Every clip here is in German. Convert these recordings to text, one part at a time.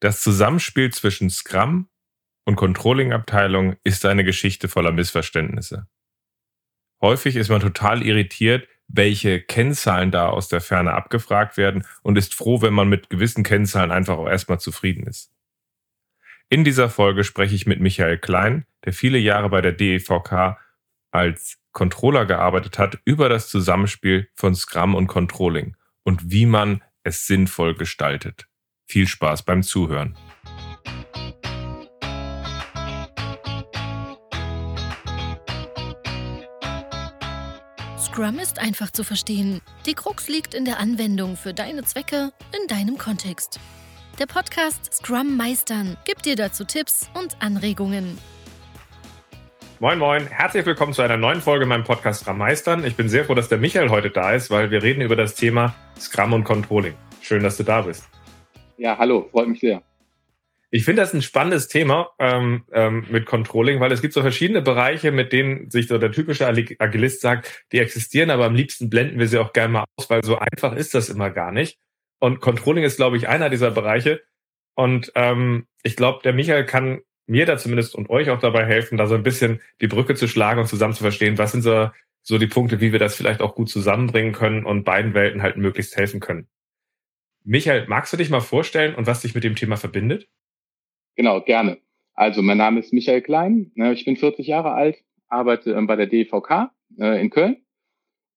Das Zusammenspiel zwischen Scrum und Controlling-Abteilung ist eine Geschichte voller Missverständnisse. Häufig ist man total irritiert, welche Kennzahlen da aus der Ferne abgefragt werden und ist froh, wenn man mit gewissen Kennzahlen einfach auch erstmal zufrieden ist. In dieser Folge spreche ich mit Michael Klein, der viele Jahre bei der DEVK als Controller gearbeitet hat, über das Zusammenspiel von Scrum und Controlling und wie man es sinnvoll gestaltet. Viel Spaß beim Zuhören. Scrum ist einfach zu verstehen. Die Krux liegt in der Anwendung für deine Zwecke in deinem Kontext. Der Podcast Scrum Meistern gibt dir dazu Tipps und Anregungen. Moin Moin, herzlich willkommen zu einer neuen Folge meinem Podcast Scrum Meistern. Ich bin sehr froh, dass der Michael heute da ist, weil wir reden über das Thema Scrum und Controlling. Schön, dass du da bist. Ja, hallo, freut mich sehr. Ich finde das ein spannendes Thema ähm, ähm, mit Controlling, weil es gibt so verschiedene Bereiche, mit denen sich so der typische Agilist sagt, die existieren, aber am liebsten blenden wir sie auch gerne mal aus, weil so einfach ist das immer gar nicht. Und Controlling ist, glaube ich, einer dieser Bereiche. Und ähm, ich glaube, der Michael kann mir da zumindest und euch auch dabei helfen, da so ein bisschen die Brücke zu schlagen und zusammen zu verstehen, was sind so, so die Punkte, wie wir das vielleicht auch gut zusammenbringen können und beiden Welten halt möglichst helfen können. Michael, magst du dich mal vorstellen und was dich mit dem Thema verbindet? Genau, gerne. Also, mein Name ist Michael Klein. Ne, ich bin 40 Jahre alt, arbeite ähm, bei der DVK äh, in Köln.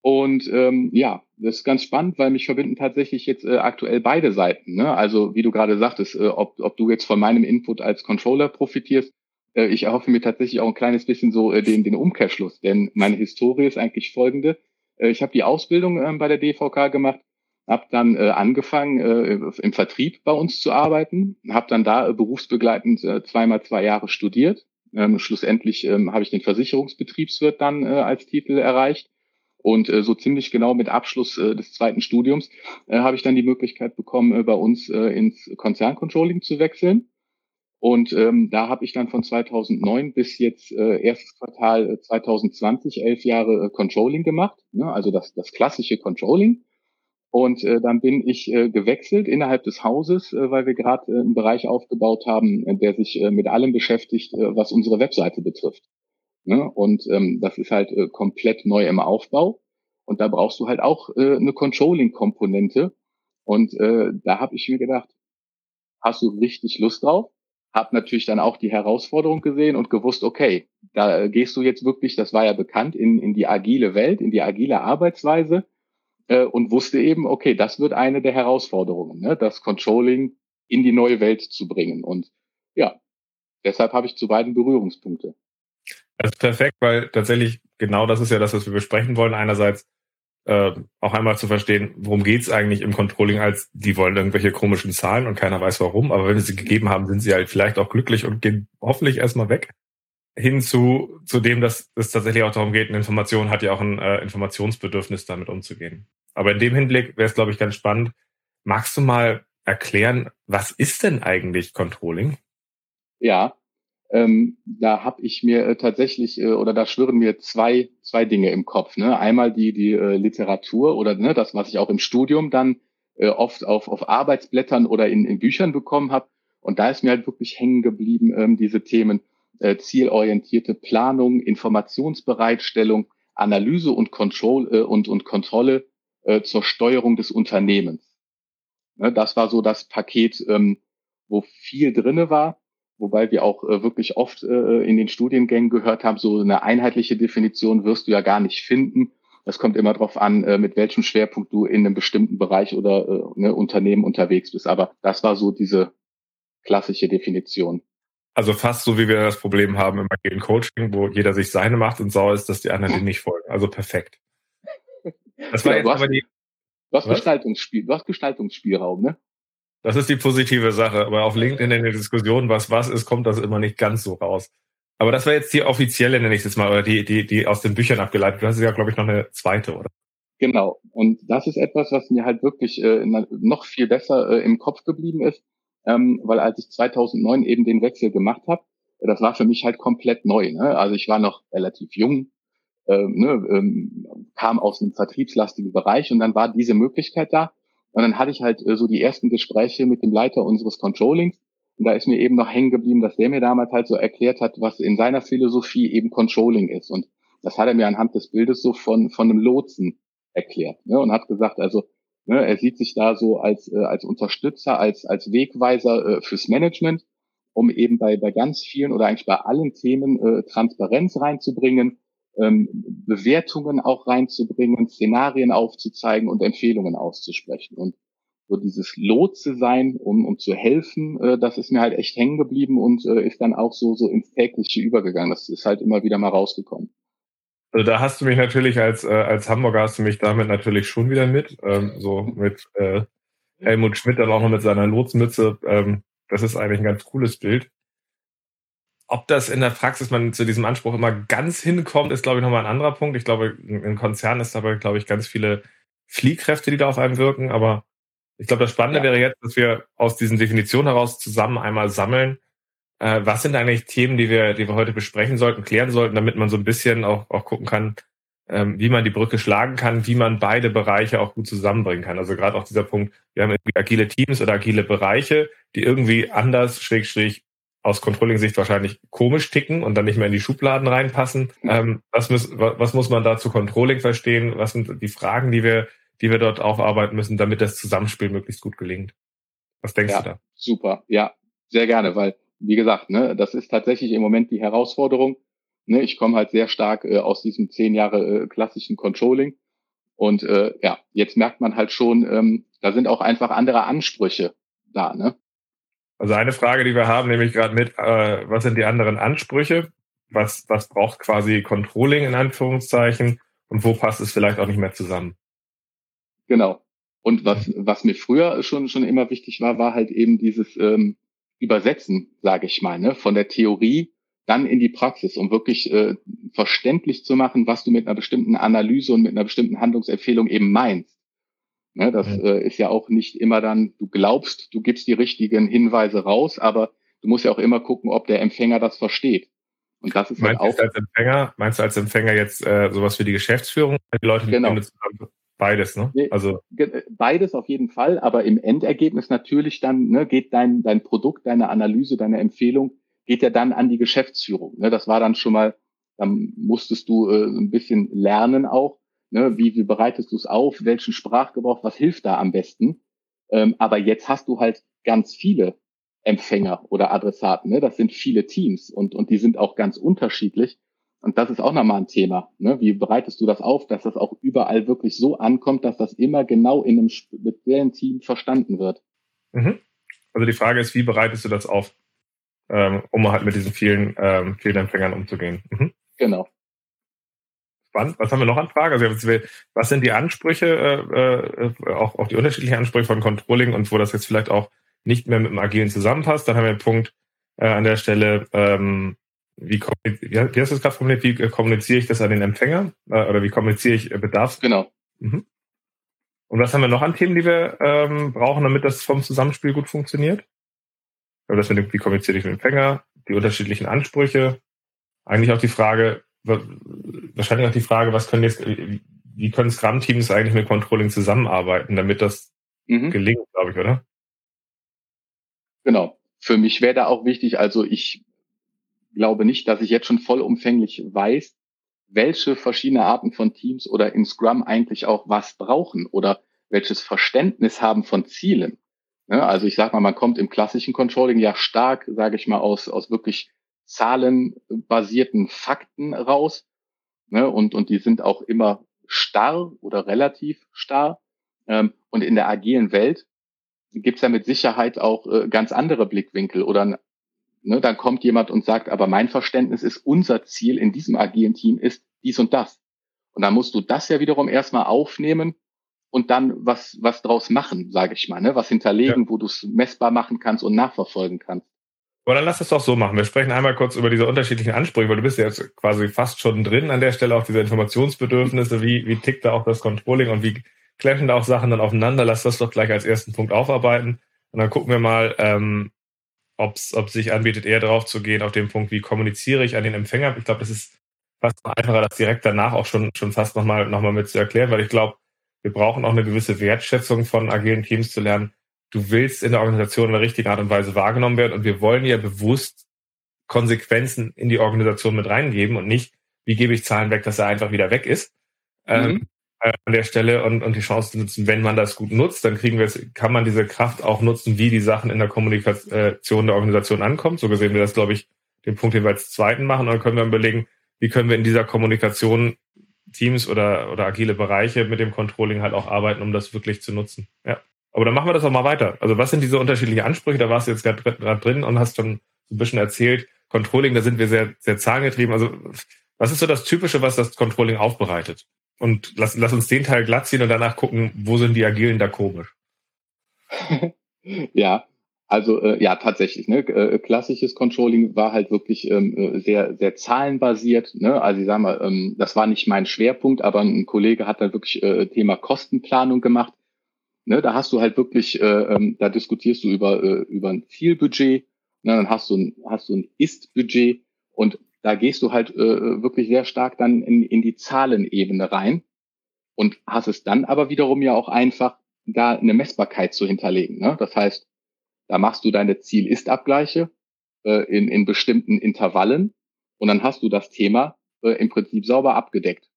Und ähm, ja, das ist ganz spannend, weil mich verbinden tatsächlich jetzt äh, aktuell beide Seiten. Ne? Also wie du gerade sagtest, äh, ob, ob du jetzt von meinem Input als Controller profitierst, äh, ich erhoffe mir tatsächlich auch ein kleines bisschen so äh, den, den Umkehrschluss. Denn meine Historie ist eigentlich folgende. Äh, ich habe die Ausbildung äh, bei der DVK gemacht habe dann äh, angefangen, äh, im Vertrieb bei uns zu arbeiten, habe dann da äh, berufsbegleitend äh, zweimal zwei Jahre studiert. Ähm, schlussendlich ähm, habe ich den Versicherungsbetriebswirt dann äh, als Titel erreicht. Und äh, so ziemlich genau mit Abschluss äh, des zweiten Studiums äh, habe ich dann die Möglichkeit bekommen, äh, bei uns äh, ins Konzerncontrolling zu wechseln. Und ähm, da habe ich dann von 2009 bis jetzt äh, erstes Quartal 2020 äh, elf Jahre äh, Controlling gemacht, ne? also das, das klassische Controlling. Und äh, dann bin ich äh, gewechselt innerhalb des Hauses, äh, weil wir gerade äh, einen Bereich aufgebaut haben, äh, der sich äh, mit allem beschäftigt, äh, was unsere Webseite betrifft. Ne? Und ähm, das ist halt äh, komplett neu im Aufbau. Und da brauchst du halt auch äh, eine Controlling-Komponente. Und äh, da habe ich mir gedacht, hast du richtig Lust drauf? Hab natürlich dann auch die Herausforderung gesehen und gewusst, okay, da gehst du jetzt wirklich, das war ja bekannt, in, in die agile Welt, in die agile Arbeitsweise äh, und wusste eben, okay, das wird eine der Herausforderungen, ne? das Controlling in die neue Welt zu bringen. Und ja, deshalb habe ich zu beiden Berührungspunkte. Das ist perfekt, weil tatsächlich genau das ist ja das, was wir besprechen wollen. Einerseits äh, auch einmal zu verstehen, worum geht's eigentlich im Controlling, als die wollen irgendwelche komischen Zahlen und keiner weiß warum, aber wenn wir sie gegeben haben, sind sie halt vielleicht auch glücklich und gehen hoffentlich erstmal weg. Hin zu, zu dem, dass es tatsächlich auch darum geht, eine Information hat ja auch ein äh, Informationsbedürfnis, damit umzugehen. Aber in dem Hinblick wäre es, glaube ich, ganz spannend. Magst du mal erklären, was ist denn eigentlich Controlling? Ja, ähm, da habe ich mir äh, tatsächlich äh, oder da schwirren mir zwei zwei Dinge im Kopf. Ne? Einmal die die äh, Literatur oder ne, das, was ich auch im Studium dann äh, oft auf auf Arbeitsblättern oder in, in Büchern bekommen habe. Und da ist mir halt wirklich hängen geblieben ähm, diese Themen äh, zielorientierte Planung, Informationsbereitstellung, Analyse und Control äh, und und Kontrolle äh, zur Steuerung des Unternehmens. Ne, das war so das Paket, ähm, wo viel drinne war wobei wir auch äh, wirklich oft äh, in den Studiengängen gehört haben, so eine einheitliche Definition wirst du ja gar nicht finden. Das kommt immer darauf an, äh, mit welchem Schwerpunkt du in einem bestimmten Bereich oder äh, ne, Unternehmen unterwegs bist. Aber das war so diese klassische Definition. Also fast so, wie wir das Problem haben im agilen Coaching, wo jeder sich seine macht und sauer ist, dass die anderen dem nicht folgen. Also perfekt. Das war ja, jetzt aber die. Du hast Gestaltungsspiel, du hast Gestaltungsspielraum, ne? Das ist die positive Sache. Aber auf LinkedIn in der Diskussion, was was ist, kommt das immer nicht ganz so raus. Aber das war jetzt die offizielle, nenne ich es mal, oder die, die, die aus den Büchern abgeleitet. Du hast ja, glaube ich, noch eine zweite, oder? Genau. Und das ist etwas, was mir halt wirklich äh, noch viel besser äh, im Kopf geblieben ist, ähm, weil als ich 2009 eben den Wechsel gemacht habe, das war für mich halt komplett neu. Ne? Also ich war noch relativ jung, äh, ne, ähm, kam aus einem vertriebslastigen Bereich und dann war diese Möglichkeit da. Und dann hatte ich halt äh, so die ersten Gespräche mit dem Leiter unseres Controllings Und da ist mir eben noch hängen geblieben, dass der mir damals halt so erklärt hat, was in seiner Philosophie eben Controlling ist. Und das hat er mir anhand des Bildes so von, von einem Lotsen erklärt. Ne? Und hat gesagt, also ne, er sieht sich da so als, äh, als Unterstützer, als, als Wegweiser äh, fürs Management, um eben bei, bei ganz vielen oder eigentlich bei allen Themen äh, Transparenz reinzubringen, ähm, Bewertungen auch reinzubringen, Szenarien aufzuzeigen und Empfehlungen auszusprechen. Und so dieses Lotse sein, um, um zu helfen, äh, das ist mir halt echt hängen geblieben und äh, ist dann auch so, so ins tägliche übergegangen. Das ist halt immer wieder mal rausgekommen. Also da hast du mich natürlich als, äh, als Hamburger hast du mich damit natürlich schon wieder mit. Ähm, so mit äh, Helmut Schmidt dann auch noch mit seiner Lotsmütze. Ähm, das ist eigentlich ein ganz cooles Bild. Ob das in der Praxis man zu diesem Anspruch immer ganz hinkommt, ist, glaube ich, nochmal ein anderer Punkt. Ich glaube, in Konzernen ist dabei, glaube ich, ganz viele Fliehkräfte, die da auf einem wirken. Aber ich glaube, das Spannende ja. wäre jetzt, dass wir aus diesen Definitionen heraus zusammen einmal sammeln, äh, was sind eigentlich Themen, die wir, die wir heute besprechen sollten, klären sollten, damit man so ein bisschen auch, auch gucken kann, ähm, wie man die Brücke schlagen kann, wie man beide Bereiche auch gut zusammenbringen kann. Also gerade auch dieser Punkt, wir haben irgendwie agile Teams oder agile Bereiche, die irgendwie anders, schräg, schräg, aus Controlling-Sicht wahrscheinlich komisch ticken und dann nicht mehr in die Schubladen reinpassen. Ähm, was, muss, was muss man da zu Controlling verstehen? Was sind die Fragen, die wir, die wir dort aufarbeiten müssen, damit das Zusammenspiel möglichst gut gelingt? Was denkst ja, du da? Super, ja, sehr gerne, weil wie gesagt, ne, das ist tatsächlich im Moment die Herausforderung. Ne, ich komme halt sehr stark äh, aus diesem zehn Jahre äh, klassischen Controlling. Und äh, ja, jetzt merkt man halt schon, ähm, da sind auch einfach andere Ansprüche da. Ne? Also eine Frage, die wir haben, nehme ich gerade mit, äh, was sind die anderen Ansprüche? Was, was braucht quasi Controlling in Anführungszeichen? Und wo passt es vielleicht auch nicht mehr zusammen? Genau. Und was, was mir früher schon, schon immer wichtig war, war halt eben dieses, ähm, übersetzen, sage ich mal, ne, von der Theorie dann in die Praxis, um wirklich äh, verständlich zu machen, was du mit einer bestimmten Analyse und mit einer bestimmten Handlungsempfehlung eben meinst. Ne, das ja. Äh, ist ja auch nicht immer dann, du glaubst, du gibst die richtigen Hinweise raus, aber du musst ja auch immer gucken, ob der Empfänger das versteht. Und das ist halt meinst halt auch. Als Empfänger, meinst du als Empfänger jetzt äh, sowas für die Geschäftsführung? Die Leute, genau. Beides, ne? Also beides auf jeden Fall, aber im Endergebnis natürlich dann ne, geht dein dein Produkt, deine Analyse, deine Empfehlung geht ja dann an die Geschäftsführung. Ne? Das war dann schon mal, dann musstest du äh, ein bisschen lernen auch, ne? wie, wie bereitest du es auf, welchen Sprachgebrauch, was hilft da am besten. Ähm, aber jetzt hast du halt ganz viele Empfänger oder Adressaten. Ne? Das sind viele Teams und und die sind auch ganz unterschiedlich. Und das ist auch nochmal ein Thema. Ne? Wie bereitest du das auf, dass das auch überall wirklich so ankommt, dass das immer genau in einem speziellen Team verstanden wird? Mhm. Also die Frage ist, wie bereitest du das auf, ähm, um halt mit diesen vielen, ähm, vielen Empfängern umzugehen? Mhm. Genau. Spannend. Was haben wir noch an Fragen? Also was sind die Ansprüche, äh, äh, auch, auch die unterschiedlichen Ansprüche von Controlling und wo das jetzt vielleicht auch nicht mehr mit dem Agilen zusammenpasst? Dann haben wir einen Punkt äh, an der Stelle, ähm, wie, wie hast du das gerade formuliert? Wie äh, kommuniziere ich das an den Empfänger? Äh, oder wie kommuniziere ich äh, Bedarf? Genau. Mhm. Und was haben wir noch an Themen, die wir ähm, brauchen, damit das vom Zusammenspiel gut funktioniert? Oder das mit wie kommuniziere ich mit dem Empfänger? Die unterschiedlichen Ansprüche. Eigentlich auch die Frage, wahrscheinlich auch die Frage, was können jetzt, wie können Scrum-Teams eigentlich mit Controlling zusammenarbeiten, damit das mhm. gelingt, glaube ich, oder? Genau. Für mich wäre da auch wichtig, also ich glaube nicht, dass ich jetzt schon vollumfänglich weiß, welche verschiedene Arten von Teams oder in Scrum eigentlich auch was brauchen oder welches Verständnis haben von Zielen. Ja, also ich sage mal, man kommt im klassischen Controlling ja stark, sage ich mal, aus, aus wirklich zahlenbasierten Fakten raus. Ne, und, und die sind auch immer starr oder relativ starr. Ähm, und in der agilen Welt gibt es ja mit Sicherheit auch äh, ganz andere Blickwinkel oder Ne, dann kommt jemand und sagt, aber mein Verständnis ist, unser Ziel in diesem agilen Team ist dies und das. Und dann musst du das ja wiederum erstmal aufnehmen und dann was, was draus machen, sage ich mal, ne? was hinterlegen, ja. wo du es messbar machen kannst und nachverfolgen kannst. Aber dann lass es doch so machen. Wir sprechen einmal kurz über diese unterschiedlichen Ansprüche, weil du bist ja jetzt quasi fast schon drin an der Stelle, auch diese Informationsbedürfnisse, wie, wie tickt da auch das Controlling und wie clashen da auch Sachen dann aufeinander. Lass das doch gleich als ersten Punkt aufarbeiten. Und dann gucken wir mal, ähm, ob es sich anbietet, eher darauf zu gehen, auf den Punkt, wie kommuniziere ich an den Empfänger. Ich glaube, das ist fast einfacher, das direkt danach auch schon, schon fast nochmal noch mal mit zu erklären, weil ich glaube, wir brauchen auch eine gewisse Wertschätzung von agilen Teams zu lernen. du willst in der Organisation in der richtigen Art und Weise wahrgenommen werden und wir wollen ja bewusst Konsequenzen in die Organisation mit reingeben und nicht, wie gebe ich Zahlen weg, dass er einfach wieder weg ist. Ähm, mhm. Ähm, an der Stelle und, und die Chance nutzen, wenn man das gut nutzt, dann kriegen wir es, kann man diese Kraft auch nutzen, wie die Sachen in der Kommunikation der Organisation ankommen. So gesehen wir das, glaube ich, den Punkt, als zweiten machen, und dann können wir überlegen, wie können wir in dieser Kommunikation Teams oder, oder agile Bereiche mit dem Controlling halt auch arbeiten, um das wirklich zu nutzen. Ja. Aber dann machen wir das auch mal weiter. Also was sind diese unterschiedlichen Ansprüche? Da warst du jetzt gerade drin und hast schon so ein bisschen erzählt. Controlling, da sind wir sehr, sehr zahlengetrieben. Also was ist so das Typische, was das Controlling aufbereitet? Und lass, lass uns den Teil glatt ziehen und danach gucken, wo sind die Agilen da komisch? ja, also äh, ja, tatsächlich. Ne? Äh, klassisches Controlling war halt wirklich ähm, äh, sehr, sehr zahlenbasiert. Ne? Also ich sag mal, ähm, das war nicht mein Schwerpunkt, aber ein Kollege hat da wirklich äh, Thema Kostenplanung gemacht. Ne? Da hast du halt wirklich, äh, ähm, da diskutierst du über, äh, über ein Zielbudget, ne? dann hast du ein, hast du ein Ist-Budget und da gehst du halt äh, wirklich sehr stark dann in, in die Zahlenebene rein und hast es dann aber wiederum ja auch einfach, da eine Messbarkeit zu hinterlegen. Ne? Das heißt, da machst du deine Ziel-Ist-Abgleiche äh, in, in bestimmten Intervallen und dann hast du das Thema äh, im Prinzip sauber abgedeckt.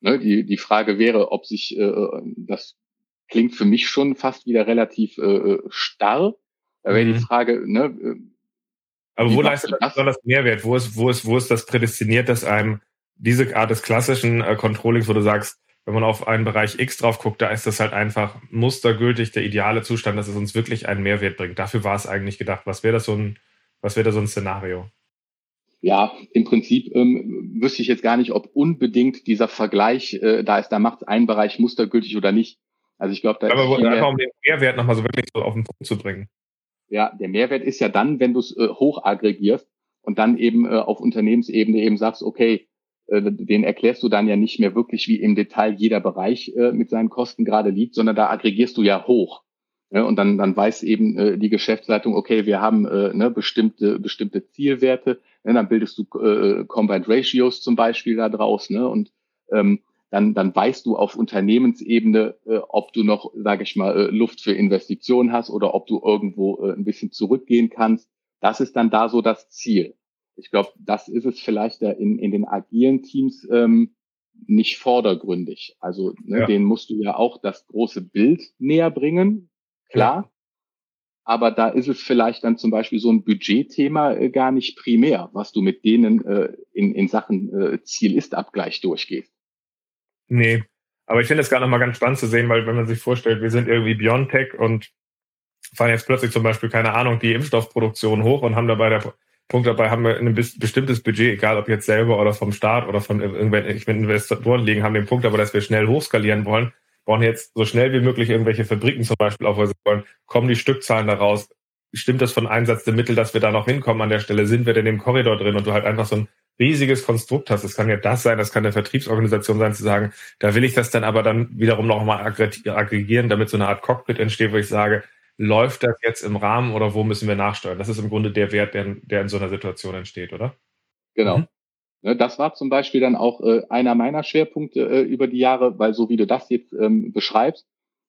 Ne, die, die Frage wäre, ob sich, äh, das klingt für mich schon fast wieder relativ äh, starr. Da wäre mhm. die Frage, ne, aber wo leistet das besonders Mehrwert? Wo ist, wo ist, wo ist das prädestiniert, dass einem diese Art des klassischen äh, Controllings, wo du sagst, wenn man auf einen Bereich X drauf guckt, da ist das halt einfach mustergültig der ideale Zustand, dass es uns wirklich einen Mehrwert bringt. Dafür war es eigentlich gedacht. Was wäre das so ein, was wäre da so ein Szenario? Ja, im Prinzip ähm, wüsste ich jetzt gar nicht, ob unbedingt dieser Vergleich äh, da ist, da macht ein Bereich mustergültig oder nicht. Also ich glaube, da Aber ist einfach um den Mehrwert nochmal so wirklich so auf den Punkt zu bringen. Ja, der Mehrwert ist ja dann, wenn du es äh, hoch aggregierst und dann eben äh, auf Unternehmensebene eben sagst, okay, äh, den erklärst du dann ja nicht mehr wirklich, wie im Detail jeder Bereich äh, mit seinen Kosten gerade liegt, sondern da aggregierst du ja hoch. Ja, und dann, dann weiß eben äh, die Geschäftsleitung, okay, wir haben äh, ne, bestimmte, bestimmte Zielwerte, ne, dann bildest du äh, Combined Ratios zum Beispiel da draus, ne, und ähm, dann, dann weißt du auf Unternehmensebene, äh, ob du noch, sage ich mal, äh, Luft für Investitionen hast oder ob du irgendwo äh, ein bisschen zurückgehen kannst. Das ist dann da so das Ziel. Ich glaube, das ist es vielleicht da in, in den agilen Teams ähm, nicht vordergründig. Also ne, ja. denen musst du ja auch das große Bild näher bringen, klar. Ja. Aber da ist es vielleicht dann zum Beispiel so ein Budgetthema äh, gar nicht primär, was du mit denen äh, in, in Sachen äh, Ziel-Ist-Abgleich durchgehst. Nee, aber ich finde es gerade nochmal ganz spannend zu sehen, weil wenn man sich vorstellt, wir sind irgendwie BioNTech und fahren jetzt plötzlich zum Beispiel, keine Ahnung, die Impfstoffproduktion hoch und haben dabei der Punkt dabei, haben wir ein bestimmtes Budget, egal ob jetzt selber oder vom Staat oder von irgendwelchen Investoren liegen, haben den Punkt aber, dass wir schnell hochskalieren wollen, brauchen jetzt so schnell wie möglich irgendwelche Fabriken zum Beispiel aufweisen wollen, kommen die Stückzahlen daraus, stimmt das von Einsatz der Mittel, dass wir da noch hinkommen an der Stelle, sind wir denn im Korridor drin? Und du halt einfach so ein riesiges Konstrukt hast. Das kann ja das sein, das kann eine Vertriebsorganisation sein, zu sagen, da will ich das dann aber dann wiederum noch mal aggregieren, damit so eine Art Cockpit entsteht, wo ich sage, läuft das jetzt im Rahmen oder wo müssen wir nachsteuern? Das ist im Grunde der Wert, der, der in so einer Situation entsteht, oder? Genau. Mhm. Ne, das war zum Beispiel dann auch äh, einer meiner Schwerpunkte äh, über die Jahre, weil so wie du das jetzt ähm, beschreibst,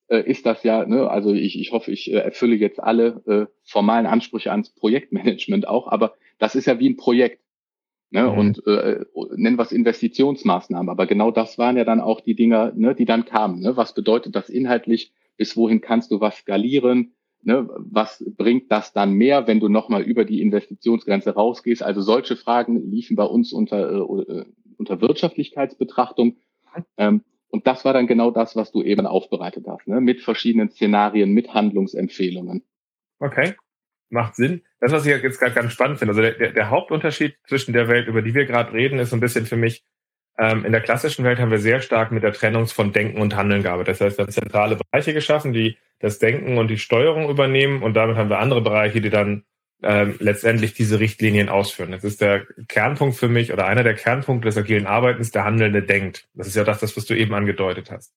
äh, ist das ja, ne, also ich, ich hoffe, ich erfülle jetzt alle formalen Ansprüche ans Projektmanagement auch, aber das ist ja wie ein Projekt. Ne, mhm. Und äh, nennen wir es Investitionsmaßnahmen. Aber genau das waren ja dann auch die Dinger, ne, die dann kamen. Ne? Was bedeutet das inhaltlich? Bis wohin kannst du was skalieren? Ne? Was bringt das dann mehr, wenn du nochmal über die Investitionsgrenze rausgehst? Also solche Fragen liefen bei uns unter, äh, äh, unter Wirtschaftlichkeitsbetrachtung. Ähm, und das war dann genau das, was du eben aufbereitet hast, ne? mit verschiedenen Szenarien, mit Handlungsempfehlungen. Okay macht Sinn. Das, was ich jetzt gerade ganz spannend finde, also der, der Hauptunterschied zwischen der Welt, über die wir gerade reden, ist so ein bisschen für mich, ähm, in der klassischen Welt haben wir sehr stark mit der Trennung von Denken und Handeln gearbeitet. Das heißt, wir haben zentrale Bereiche geschaffen, die das Denken und die Steuerung übernehmen und damit haben wir andere Bereiche, die dann ähm, letztendlich diese Richtlinien ausführen. Das ist der Kernpunkt für mich oder einer der Kernpunkte des agilen Arbeitens, der Handelnde denkt. Das ist ja das, das was du eben angedeutet hast.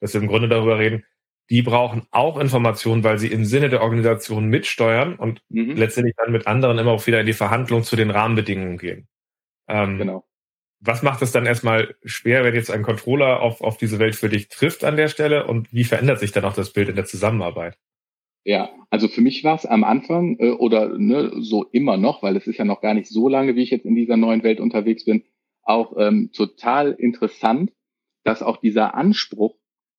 Dass wir im Grunde darüber reden, die brauchen auch Informationen, weil sie im Sinne der Organisation mitsteuern und mhm. letztendlich dann mit anderen immer auch wieder in die Verhandlung zu den Rahmenbedingungen gehen. Ähm, genau. Was macht es dann erstmal schwer, wenn jetzt ein Controller auf, auf diese Welt für dich trifft an der Stelle und wie verändert sich dann auch das Bild in der Zusammenarbeit? Ja, also für mich war es am Anfang äh, oder ne, so immer noch, weil es ist ja noch gar nicht so lange, wie ich jetzt in dieser neuen Welt unterwegs bin, auch ähm, total interessant, dass auch dieser Anspruch,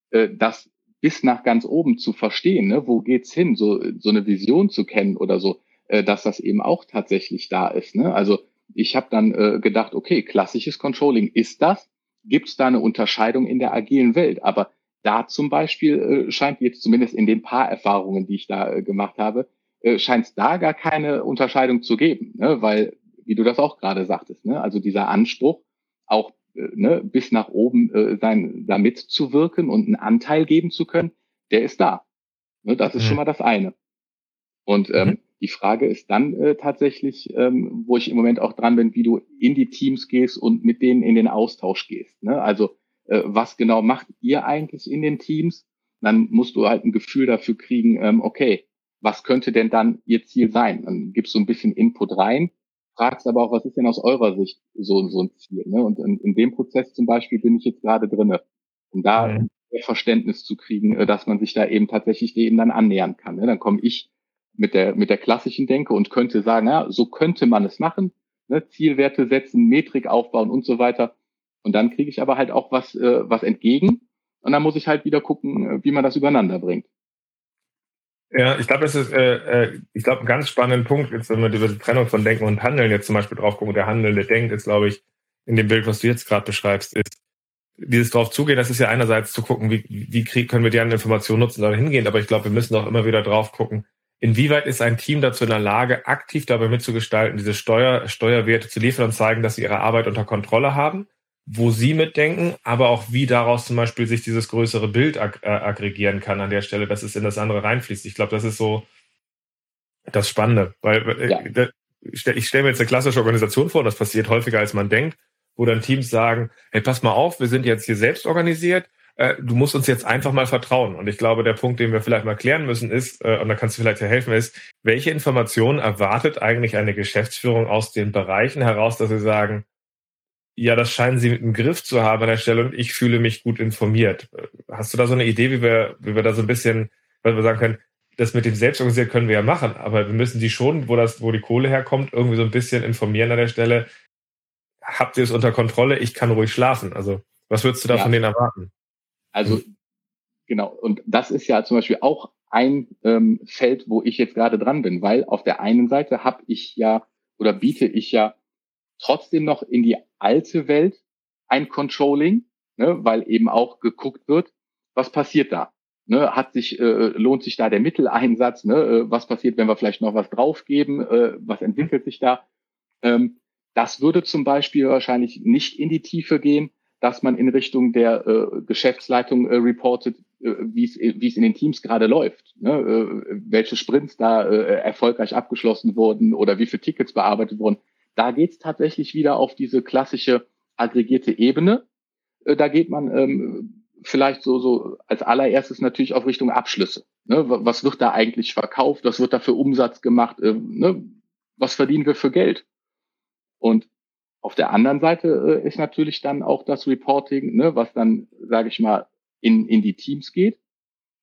äh, das bis nach ganz oben zu verstehen, ne, wo geht's hin, so so eine Vision zu kennen oder so, äh, dass das eben auch tatsächlich da ist. Ne? Also ich habe dann äh, gedacht, okay, klassisches Controlling ist das. Gibt es da eine Unterscheidung in der agilen Welt? Aber da zum Beispiel äh, scheint jetzt zumindest in den paar Erfahrungen, die ich da äh, gemacht habe, äh, scheint es da gar keine Unterscheidung zu geben, ne? weil, wie du das auch gerade sagtest, ne? also dieser Anspruch, auch ne, bis nach oben äh, sein, da mitzuwirken und einen Anteil geben zu können, der ist da. Ne? Das ist mhm. schon mal das eine. Und ähm, mhm. die Frage ist dann äh, tatsächlich, ähm, wo ich im Moment auch dran bin, wie du in die Teams gehst und mit denen in den Austausch gehst. Ne? Also äh, was genau macht ihr eigentlich in den Teams? Dann musst du halt ein Gefühl dafür kriegen, ähm, okay, was könnte denn dann ihr Ziel sein? Dann gibst du ein bisschen Input rein, fragst aber auch, was ist denn aus eurer Sicht so, so ein Ziel? Ne? Und in, in dem Prozess zum Beispiel bin ich jetzt gerade drinne, um da mhm. Verständnis zu kriegen, äh, dass man sich da eben tatsächlich dem dann annähern kann. Ne? Dann komme ich mit der, mit der klassischen Denke und könnte sagen, ja, so könnte man es machen, ne? Zielwerte setzen, Metrik aufbauen und so weiter. Und dann kriege ich aber halt auch was, äh, was entgegen. Und dann muss ich halt wieder gucken, äh, wie man das übereinander bringt. Ja, ich glaube, das ist, äh, äh, ich glaube, ein ganz spannender Punkt, jetzt, wenn wir über die Trennung von Denken und Handeln jetzt zum Beispiel drauf gucken, der Handelnde denkt, ist, glaube ich, in dem Bild, was du jetzt gerade beschreibst, ist, dieses drauf zugehen, das ist ja einerseits zu gucken, wie, wie krieg, können wir die anderen Informationen nutzen, da hingehen, aber ich glaube, wir müssen auch immer wieder drauf gucken, inwieweit ist ein Team dazu in der Lage, aktiv dabei mitzugestalten, diese Steuer, Steuerwerte zu liefern und zeigen, dass sie ihre Arbeit unter Kontrolle haben wo Sie mitdenken, aber auch wie daraus zum Beispiel sich dieses größere Bild ag äh, aggregieren kann an der Stelle, dass es in das andere reinfließt. Ich glaube, das ist so das Spannende, weil äh, ja. ich stelle mir jetzt eine klassische Organisation vor, das passiert häufiger als man denkt, wo dann Teams sagen, hey, pass mal auf, wir sind jetzt hier selbst organisiert, äh, du musst uns jetzt einfach mal vertrauen. Und ich glaube, der Punkt, den wir vielleicht mal klären müssen, ist, äh, und da kannst du vielleicht helfen, ist, welche Informationen erwartet eigentlich eine Geschäftsführung aus den Bereichen heraus, dass sie sagen, ja, das scheinen Sie mit dem Griff zu haben an der Stelle und ich fühle mich gut informiert. Hast du da so eine Idee, wie wir, wie wir da so ein bisschen, weil wir sagen können, das mit dem Selbstorganisiert können wir ja machen, aber wir müssen die schon, wo das, wo die Kohle herkommt, irgendwie so ein bisschen informieren an der Stelle. Habt ihr es unter Kontrolle? Ich kann ruhig schlafen. Also, was würdest du da ja. von denen erwarten? Also, genau. Und das ist ja zum Beispiel auch ein ähm, Feld, wo ich jetzt gerade dran bin, weil auf der einen Seite habe ich ja oder biete ich ja trotzdem noch in die alte Welt ein Controlling, ne, weil eben auch geguckt wird, was passiert da? Ne, hat sich, äh, lohnt sich da der Mitteleinsatz? Ne, äh, was passiert, wenn wir vielleicht noch was draufgeben? Äh, was entwickelt sich da? Ähm, das würde zum Beispiel wahrscheinlich nicht in die Tiefe gehen, dass man in Richtung der äh, Geschäftsleitung äh, reportet, äh, wie es wie es in den Teams gerade läuft, ne? äh, welche Sprints da äh, erfolgreich abgeschlossen wurden oder wie viele Tickets bearbeitet wurden. Da geht es tatsächlich wieder auf diese klassische aggregierte Ebene. Äh, da geht man ähm, vielleicht so, so als allererstes natürlich auf Richtung Abschlüsse. Ne? Was wird da eigentlich verkauft? Was wird da für Umsatz gemacht? Ähm, ne? Was verdienen wir für Geld? Und auf der anderen Seite äh, ist natürlich dann auch das Reporting, ne, was dann, sage ich mal, in, in die Teams geht,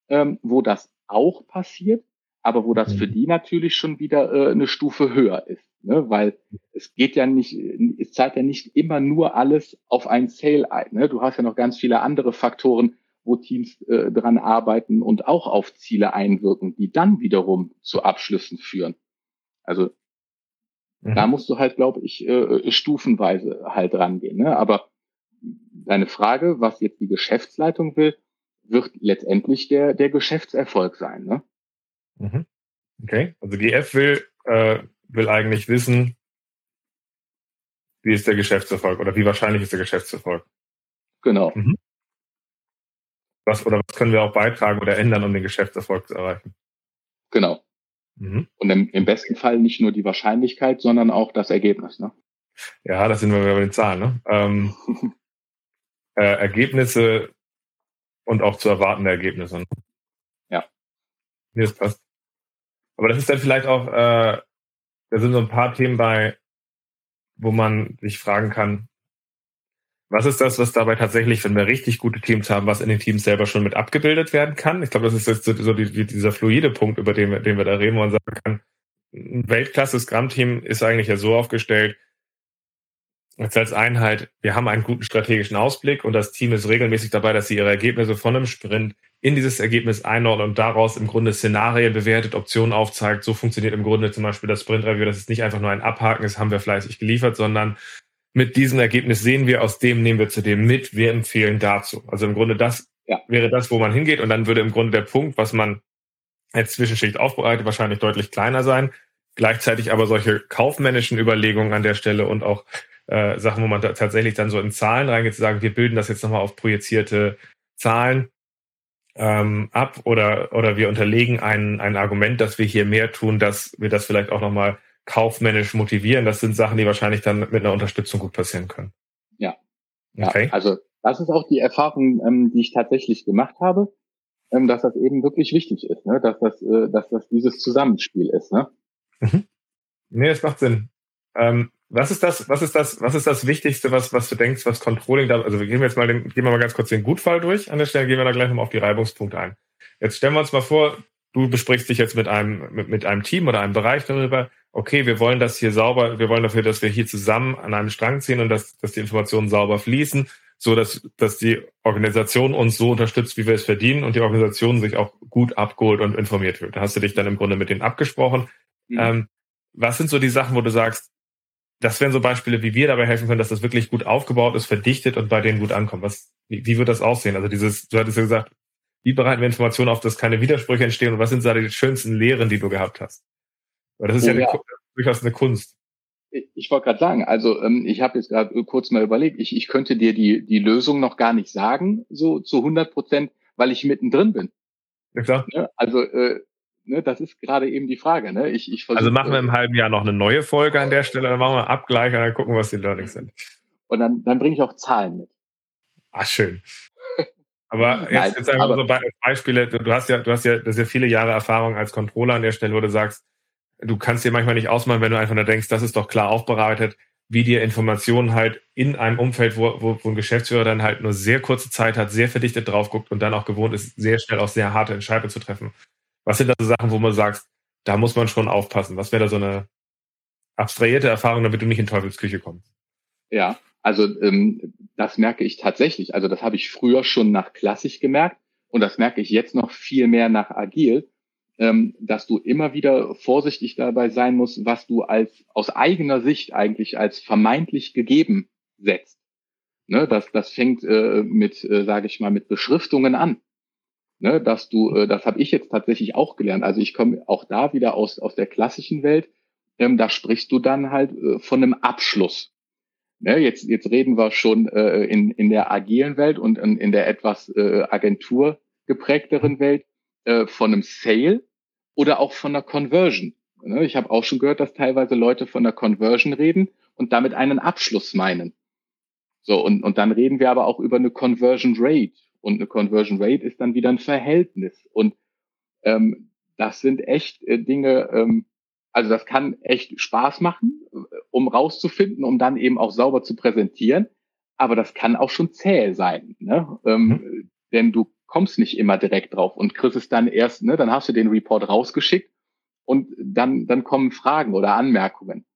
ähm, wo das auch passiert, aber wo das für mhm. die natürlich schon wieder äh, eine Stufe höher ist. Ne? Weil es geht ja nicht, es zahlt ja nicht immer nur alles auf ein Sale ein. Ne? Du hast ja noch ganz viele andere Faktoren, wo Teams äh, dran arbeiten und auch auf Ziele einwirken, die dann wiederum zu Abschlüssen führen. Also mhm. da musst du halt, glaube ich, äh, stufenweise halt rangehen. Ne? Aber deine Frage, was jetzt die Geschäftsleitung will, wird letztendlich der, der Geschäftserfolg sein. Ne? Mhm. Okay, also GF will äh, will eigentlich wissen, wie ist der Geschäftserfolg oder wie wahrscheinlich ist der Geschäftserfolg. Genau. Mhm. Was oder was können wir auch beitragen oder ändern, um den Geschäftserfolg zu erreichen? Genau. Mhm. Und im, im, besten Fall nicht nur die Wahrscheinlichkeit, sondern auch das Ergebnis. Ne? Ja, das sind wir bei den Zahlen. Ne? Ähm, äh, Ergebnisse und auch zu erwartende Ergebnisse. Ne? Ja. Nee, das passt. Aber das ist dann vielleicht auch äh, da sind so ein paar Themen bei, wo man sich fragen kann, Was ist das, was dabei tatsächlich, wenn wir richtig gute Teams haben, was in den Teams selber schon mit abgebildet werden kann? Ich glaube, das ist jetzt so die, dieser fluide Punkt, über den wir, den wir da reden, wo man sagen kann, ein Weltklasse-Scrum-Team ist eigentlich ja so aufgestellt, als als Einheit, wir haben einen guten strategischen Ausblick und das Team ist regelmäßig dabei, dass sie ihre Ergebnisse von einem Sprint in dieses Ergebnis einordnen und daraus im Grunde Szenarien bewertet, Optionen aufzeigt. So funktioniert im Grunde zum Beispiel das Sprint-Review. Das ist nicht einfach nur ein Abhaken, das haben wir fleißig geliefert, sondern mit diesem Ergebnis sehen wir, aus dem nehmen wir zu dem mit, wir empfehlen dazu. Also im Grunde das ja. wäre das, wo man hingeht und dann würde im Grunde der Punkt, was man als Zwischenschicht aufbereitet, wahrscheinlich deutlich kleiner sein. Gleichzeitig aber solche kaufmännischen Überlegungen an der Stelle und auch äh, Sachen, wo man da tatsächlich dann so in Zahlen reingeht, zu sagen, wir bilden das jetzt nochmal auf projizierte Zahlen ähm, ab oder, oder wir unterlegen ein, ein Argument, dass wir hier mehr tun, dass wir das vielleicht auch nochmal kaufmännisch motivieren. Das sind Sachen, die wahrscheinlich dann mit einer Unterstützung gut passieren können. Ja. Okay. Ja, also das ist auch die Erfahrung, ähm, die ich tatsächlich gemacht habe, ähm, dass das eben wirklich wichtig ist, ne? dass das, äh, dass das dieses Zusammenspiel ist. Ne? Mhm. Nee, das macht Sinn. Ähm, was ist das, was ist das, was ist das Wichtigste, was, was du denkst, was Controlling da, also wir gehen jetzt mal den, gehen wir mal ganz kurz den Gutfall durch. An der Stelle gehen wir da gleich nochmal auf die Reibungspunkte ein. Jetzt stellen wir uns mal vor, du besprichst dich jetzt mit einem, mit, mit einem Team oder einem Bereich darüber, okay, wir wollen das hier sauber, wir wollen dafür, dass wir hier zusammen an einem Strang ziehen und dass, dass die Informationen sauber fließen, so dass, dass die Organisation uns so unterstützt, wie wir es verdienen und die Organisation sich auch gut abgeholt und informiert wird. Da hast du dich dann im Grunde mit denen abgesprochen. Mhm. Ähm, was sind so die Sachen, wo du sagst, das wären so Beispiele, wie wir dabei helfen können, dass das wirklich gut aufgebaut ist, verdichtet und bei denen gut ankommt. Was, wie, wie wird das aussehen? Also dieses, du hattest ja gesagt, wie bereiten wir Informationen auf, dass keine Widersprüche entstehen und was sind da die schönsten Lehren, die du gehabt hast? Weil das ist oh, ja, eine, durchaus eine Kunst. Ich, ich wollte gerade sagen, also ähm, ich habe jetzt gerade kurz mal überlegt, ich, ich könnte dir die, die Lösung noch gar nicht sagen, so zu 100 Prozent, weil ich mittendrin bin. Ja, klar. Ne? Also äh, ne, das ist gerade eben die Frage. Ne? Ich, ich also machen wir im halben Jahr noch eine neue Folge an der Stelle, dann machen wir Abgleich und dann gucken, was die Learnings sind. Und dann, dann bringe ich auch Zahlen mit. Ah, schön. Aber jetzt, Nein, jetzt einfach so Beispiele, du hast ja, du hast ja, das ist ja viele Jahre Erfahrung als Controller an der Stelle, wo du sagst, du kannst dir manchmal nicht ausmalen, wenn du einfach nur denkst, das ist doch klar aufbereitet, wie dir Informationen halt in einem Umfeld, wo, wo, wo ein Geschäftsführer dann halt nur sehr kurze Zeit hat, sehr verdichtet drauf guckt und dann auch gewohnt ist, sehr schnell auch sehr harte Entscheidungen zu treffen. Was sind da so Sachen, wo man sagt, da muss man schon aufpassen? Was wäre da so eine abstrahierte Erfahrung, damit du nicht in Teufelsküche kommst? Ja, also ähm, das merke ich tatsächlich. Also das habe ich früher schon nach klassisch gemerkt und das merke ich jetzt noch viel mehr nach agil, ähm, dass du immer wieder vorsichtig dabei sein musst, was du als aus eigener Sicht eigentlich als vermeintlich gegeben setzt. Ne, das, das fängt äh, mit, äh, sage ich mal, mit Beschriftungen an ne, dass du, äh, das habe ich jetzt tatsächlich auch gelernt. Also ich komme auch da wieder aus, aus der klassischen Welt. Ähm, da sprichst du dann halt äh, von einem Abschluss. Ne, jetzt, jetzt reden wir schon äh, in, in der agilen Welt und in, in der etwas äh, agenturgeprägteren Welt äh, von einem Sale oder auch von einer Conversion. Ne, ich habe auch schon gehört, dass teilweise Leute von einer Conversion reden und damit einen Abschluss meinen. So, und, und dann reden wir aber auch über eine Conversion Rate und eine Conversion Rate ist dann wieder ein Verhältnis. Und ähm, das sind echt äh, Dinge, ähm, also das kann echt Spaß machen, um rauszufinden, um dann eben auch sauber zu präsentieren. Aber das kann auch schon zäh sein, ne? Ähm, mhm. denn du kommst nicht immer direkt drauf und kriegst es dann erst, ne? Dann hast du den Report rausgeschickt und dann dann kommen Fragen oder Anmerkungen.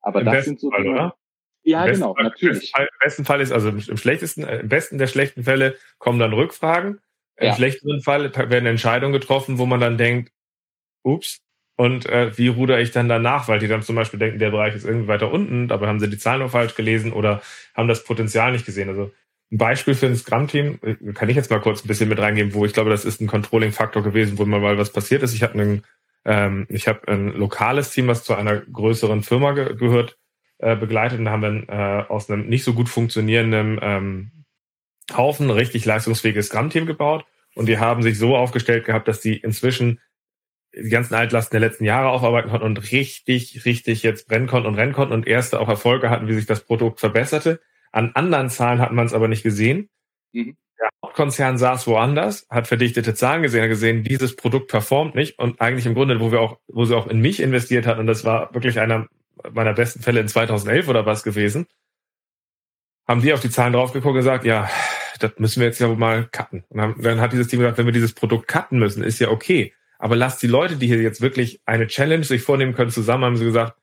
Aber Im das sind so Fall, Dinge, ja, Im genau, Fall, natürlich. Im besten Fall ist, also im schlechtesten, äh, im besten der schlechten Fälle kommen dann Rückfragen. Im ja. schlechteren Fall werden Entscheidungen getroffen, wo man dann denkt, ups, und äh, wie ruder ich dann danach, weil die dann zum Beispiel denken, der Bereich ist irgendwie weiter unten, dabei haben sie die Zahlen nur falsch gelesen oder haben das Potenzial nicht gesehen. Also ein Beispiel für ein Scrum-Team, äh, kann ich jetzt mal kurz ein bisschen mit reingeben, wo ich glaube, das ist ein Controlling-Faktor gewesen, wo mal was passiert ist. Ich habe einen, ähm, ich habe ein lokales Team, was zu einer größeren Firma ge gehört, äh, begleitet und haben wir äh, aus einem nicht so gut funktionierenden ähm, Haufen richtig leistungsfähiges Scrum-Team gebaut. Und die haben sich so aufgestellt gehabt, dass die inzwischen die ganzen Altlasten der letzten Jahre aufarbeiten konnten und richtig, richtig jetzt brennen konnten und rennen konnten und erste auch Erfolge hatten, wie sich das Produkt verbesserte. An anderen Zahlen hat man es aber nicht gesehen. Mhm. Der Hauptkonzern saß woanders, hat verdichtete Zahlen gesehen, hat gesehen, dieses Produkt performt nicht und eigentlich im Grunde, wo wir auch, wo sie auch in mich investiert hat und das war wirklich einer meiner besten Fälle in 2011 oder was gewesen, haben die auf die Zahlen draufgeguckt und gesagt, ja, das müssen wir jetzt ja mal cutten. Und dann, dann hat dieses Team gesagt, wenn wir dieses Produkt cutten müssen, ist ja okay. Aber lasst die Leute, die hier jetzt wirklich eine Challenge sich vornehmen können, zusammen, haben sie gesagt,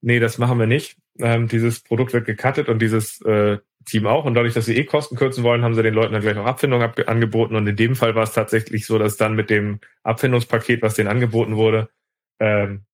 nee, das machen wir nicht. Ähm, dieses Produkt wird gecuttet und dieses äh, Team auch. Und dadurch, dass sie eh Kosten kürzen wollen, haben sie den Leuten dann gleich auch Abfindung ab angeboten. Und in dem Fall war es tatsächlich so, dass dann mit dem Abfindungspaket, was denen angeboten wurde, ähm,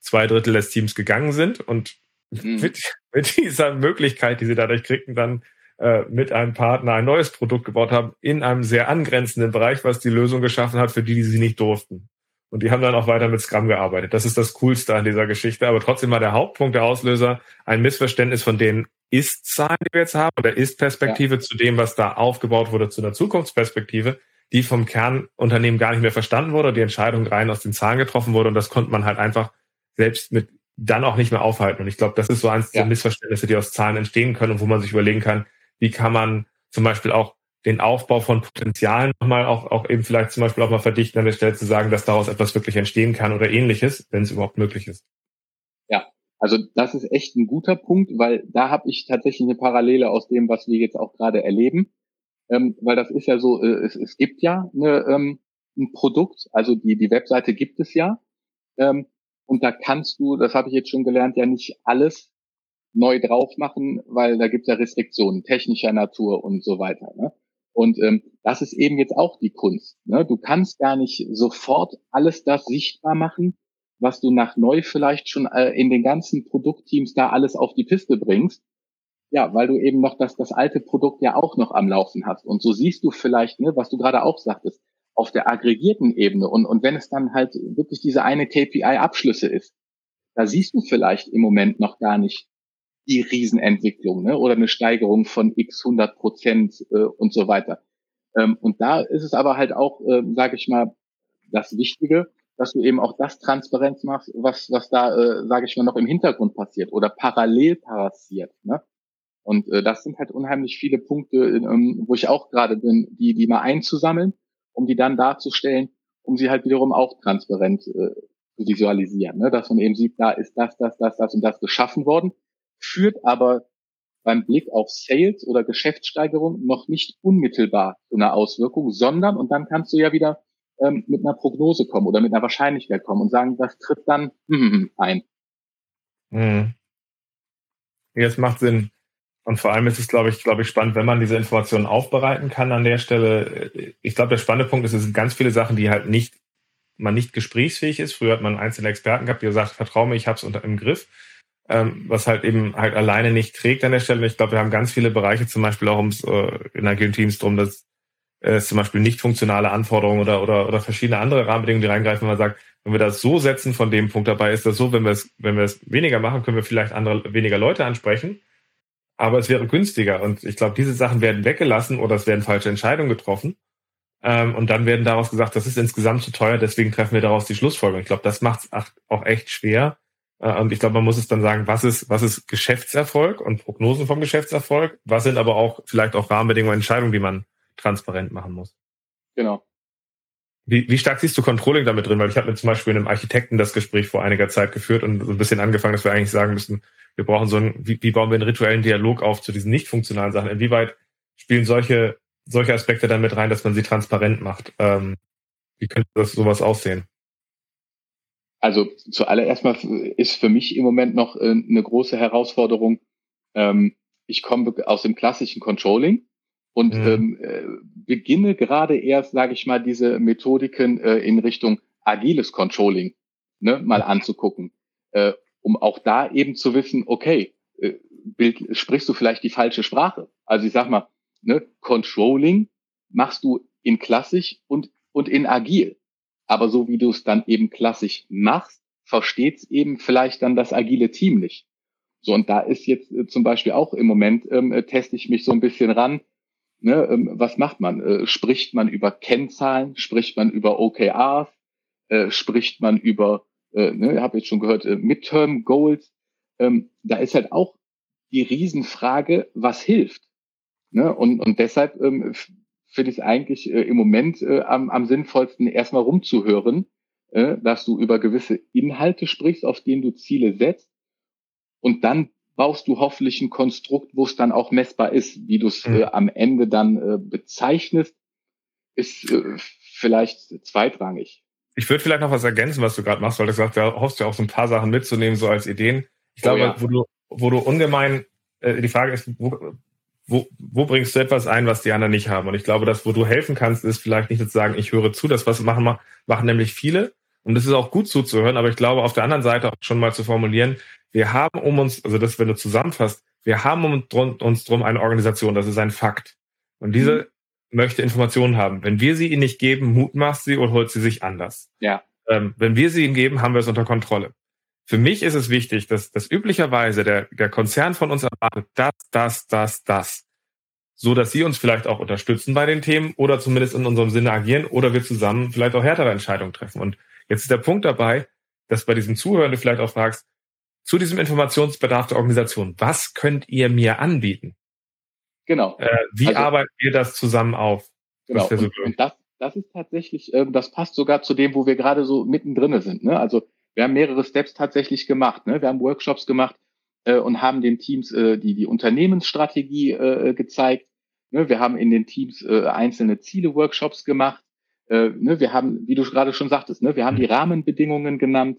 zwei Drittel des Teams gegangen sind. Und mhm. mit, mit dieser Möglichkeit, die sie dadurch kriegten, dann äh, mit einem Partner ein neues Produkt gebaut haben, in einem sehr angrenzenden Bereich, was die Lösung geschaffen hat, für die, die sie nicht durften. Und die haben dann auch weiter mit Scrum gearbeitet. Das ist das Coolste an dieser Geschichte. Aber trotzdem war der Hauptpunkt der Auslöser ein Missverständnis von den Ist-Zahlen, die wir jetzt haben, oder Ist-Perspektive ja. zu dem, was da aufgebaut wurde, zu einer Zukunftsperspektive, die vom Kernunternehmen gar nicht mehr verstanden wurde, die Entscheidung rein aus den Zahlen getroffen wurde. Und das konnte man halt einfach selbst mit dann auch nicht mehr aufhalten. Und ich glaube, das ist so eins ja. der Missverständnisse, die aus Zahlen entstehen können und wo man sich überlegen kann, wie kann man zum Beispiel auch den Aufbau von Potenzialen nochmal auch, auch eben vielleicht zum Beispiel auch mal verdichten an der Stelle zu sagen, dass daraus etwas wirklich entstehen kann oder ähnliches, wenn es überhaupt möglich ist. Ja, also das ist echt ein guter Punkt, weil da habe ich tatsächlich eine Parallele aus dem, was wir jetzt auch gerade erleben. Ähm, weil das ist ja so, äh, es, es gibt ja eine, ähm, ein Produkt, also die, die Webseite gibt es ja. Ähm, und da kannst du, das habe ich jetzt schon gelernt, ja nicht alles neu drauf machen, weil da gibt es ja Restriktionen technischer Natur und so weiter. Ne? Und ähm, das ist eben jetzt auch die Kunst. Ne? Du kannst gar nicht sofort alles das sichtbar machen, was du nach neu vielleicht schon äh, in den ganzen Produktteams da alles auf die Piste bringst. Ja, weil du eben noch das, das alte Produkt ja auch noch am Laufen hast. Und so siehst du vielleicht, ne, was du gerade auch sagtest, auf der aggregierten Ebene. Und, und wenn es dann halt wirklich diese eine KPI-Abschlüsse ist, da siehst du vielleicht im Moment noch gar nicht, die Riesenentwicklung ne? oder eine Steigerung von x 100 Prozent äh, und so weiter. Ähm, und da ist es aber halt auch, äh, sage ich mal, das Wichtige, dass du eben auch das Transparenz machst, was, was da, äh, sage ich mal, noch im Hintergrund passiert oder parallel passiert. Ne? Und äh, das sind halt unheimlich viele Punkte, ähm, wo ich auch gerade bin, die, die mal einzusammeln, um die dann darzustellen, um sie halt wiederum auch transparent äh, zu visualisieren. Ne? Dass man eben sieht, da ist das, das, das, das und das geschaffen worden führt aber beim Blick auf Sales oder Geschäftssteigerung noch nicht unmittelbar zu einer Auswirkung, sondern, und dann kannst du ja wieder ähm, mit einer Prognose kommen oder mit einer Wahrscheinlichkeit kommen und sagen, das tritt dann hm, ein. Hm. Jetzt macht Sinn. Und vor allem ist es, glaube ich, glaube ich, spannend, wenn man diese Informationen aufbereiten kann an der Stelle. Ich glaube, der spannende Punkt ist, es sind ganz viele Sachen, die halt nicht, man nicht gesprächsmäßig ist. Früher hat man einzelne Experten gehabt, die gesagt, vertraue mir, ich habe es unter im Griff ähm, was halt eben halt alleine nicht trägt an der Stelle. Ich glaube, wir haben ganz viele Bereiche, zum Beispiel auch ums äh, in agilen Teams drum, dass äh, zum Beispiel nicht funktionale Anforderungen oder, oder, oder verschiedene andere Rahmenbedingungen, die reingreifen, wenn man sagt, wenn wir das so setzen von dem Punkt dabei, ist das so, wenn wir es, wenn wir es weniger machen, können wir vielleicht andere, weniger Leute ansprechen. Aber es wäre günstiger. Und ich glaube, diese Sachen werden weggelassen oder es werden falsche Entscheidungen getroffen. Ähm, und dann werden daraus gesagt, das ist insgesamt zu teuer, deswegen treffen wir daraus die Schlussfolgerung. Ich glaube, das macht es auch echt schwer, äh, und ich glaube, man muss es dann sagen, was ist, was ist Geschäftserfolg und Prognosen vom Geschäftserfolg? Was sind aber auch vielleicht auch Rahmenbedingungen, Entscheidungen, die man transparent machen muss? Genau. Wie, wie stark siehst du Controlling damit drin? Weil ich habe mit zum Beispiel einem Architekten das Gespräch vor einiger Zeit geführt und so ein bisschen angefangen, dass wir eigentlich sagen müssen, wir brauchen so einen, wie, wie bauen wir einen rituellen Dialog auf zu diesen nicht funktionalen Sachen? Inwieweit spielen solche, solche Aspekte dann mit rein, dass man sie transparent macht? Ähm, wie könnte das sowas aussehen? Also zuallererst mal ist für mich im Moment noch äh, eine große Herausforderung. Ähm, ich komme aus dem klassischen Controlling und mhm. ähm, äh, beginne gerade erst, sage ich mal, diese Methodiken äh, in Richtung agiles Controlling ne, mal anzugucken, äh, um auch da eben zu wissen, okay, äh, Bild, sprichst du vielleicht die falsche Sprache? Also ich sag mal, ne, Controlling machst du in klassisch und, und in agil. Aber so wie du es dann eben klassisch machst, versteht es eben vielleicht dann das agile Team nicht. So, und da ist jetzt äh, zum Beispiel auch im Moment, ähm, äh, teste ich mich so ein bisschen ran. Ne, ähm, was macht man? Äh, spricht man über Kennzahlen? Spricht man über OKRs? Äh, spricht man über, äh, ne, habe jetzt schon gehört, äh, Midterm Goals? Ähm, da ist halt auch die Riesenfrage, was hilft? Ne? Und, und deshalb ähm, finde ich es eigentlich äh, im Moment äh, am, am sinnvollsten, erstmal rumzuhören, äh, dass du über gewisse Inhalte sprichst, auf denen du Ziele setzt. Und dann baust du hoffentlich ein Konstrukt, wo es dann auch messbar ist. Wie du es mhm. äh, am Ende dann äh, bezeichnest, ist äh, vielleicht zweitrangig. Ich würde vielleicht noch was ergänzen, was du gerade machst, weil du gesagt hast, du hoffst ja auch so ein paar Sachen mitzunehmen, so als Ideen. Ich glaube, oh ja. wo, du, wo du ungemein, äh, die Frage ist, wo, wo, wo bringst du etwas ein, was die anderen nicht haben? Und ich glaube, dass wo du helfen kannst, ist vielleicht nicht zu sagen, ich höre zu, das was machen, machen nämlich viele. Und es ist auch gut zuzuhören, aber ich glaube, auf der anderen Seite auch schon mal zu formulieren, wir haben um uns, also das, wenn du zusammenfasst, wir haben um uns drum eine Organisation, das ist ein Fakt. Und diese mhm. möchte Informationen haben. Wenn wir sie ihnen nicht geben, mutmaßt sie und holt sie sich anders. Ja. Ähm, wenn wir sie ihnen geben, haben wir es unter Kontrolle. Für mich ist es wichtig, dass, dass üblicherweise der, der Konzern von uns erwartet, das, das, das, das. So dass sie uns vielleicht auch unterstützen bei den Themen oder zumindest in unserem Sinne agieren oder wir zusammen vielleicht auch härtere Entscheidungen treffen. Und jetzt ist der Punkt dabei, dass bei diesem Zuhören du vielleicht auch fragst, zu diesem Informationsbedarf der Organisation, was könnt ihr mir anbieten? Genau. Äh, wie also, arbeiten wir das zusammen auf? Genau. So und, und das, das ist tatsächlich, äh, das passt sogar zu dem, wo wir gerade so mittendrin sind. Ne? Also wir haben mehrere Steps tatsächlich gemacht. Ne? Wir haben Workshops gemacht äh, und haben den Teams äh, die, die Unternehmensstrategie äh, gezeigt. Ne? Wir haben in den Teams äh, einzelne Ziele-Workshops gemacht. Äh, ne? Wir haben, wie du gerade schon sagtest, ne? wir haben die mhm. Rahmenbedingungen genannt.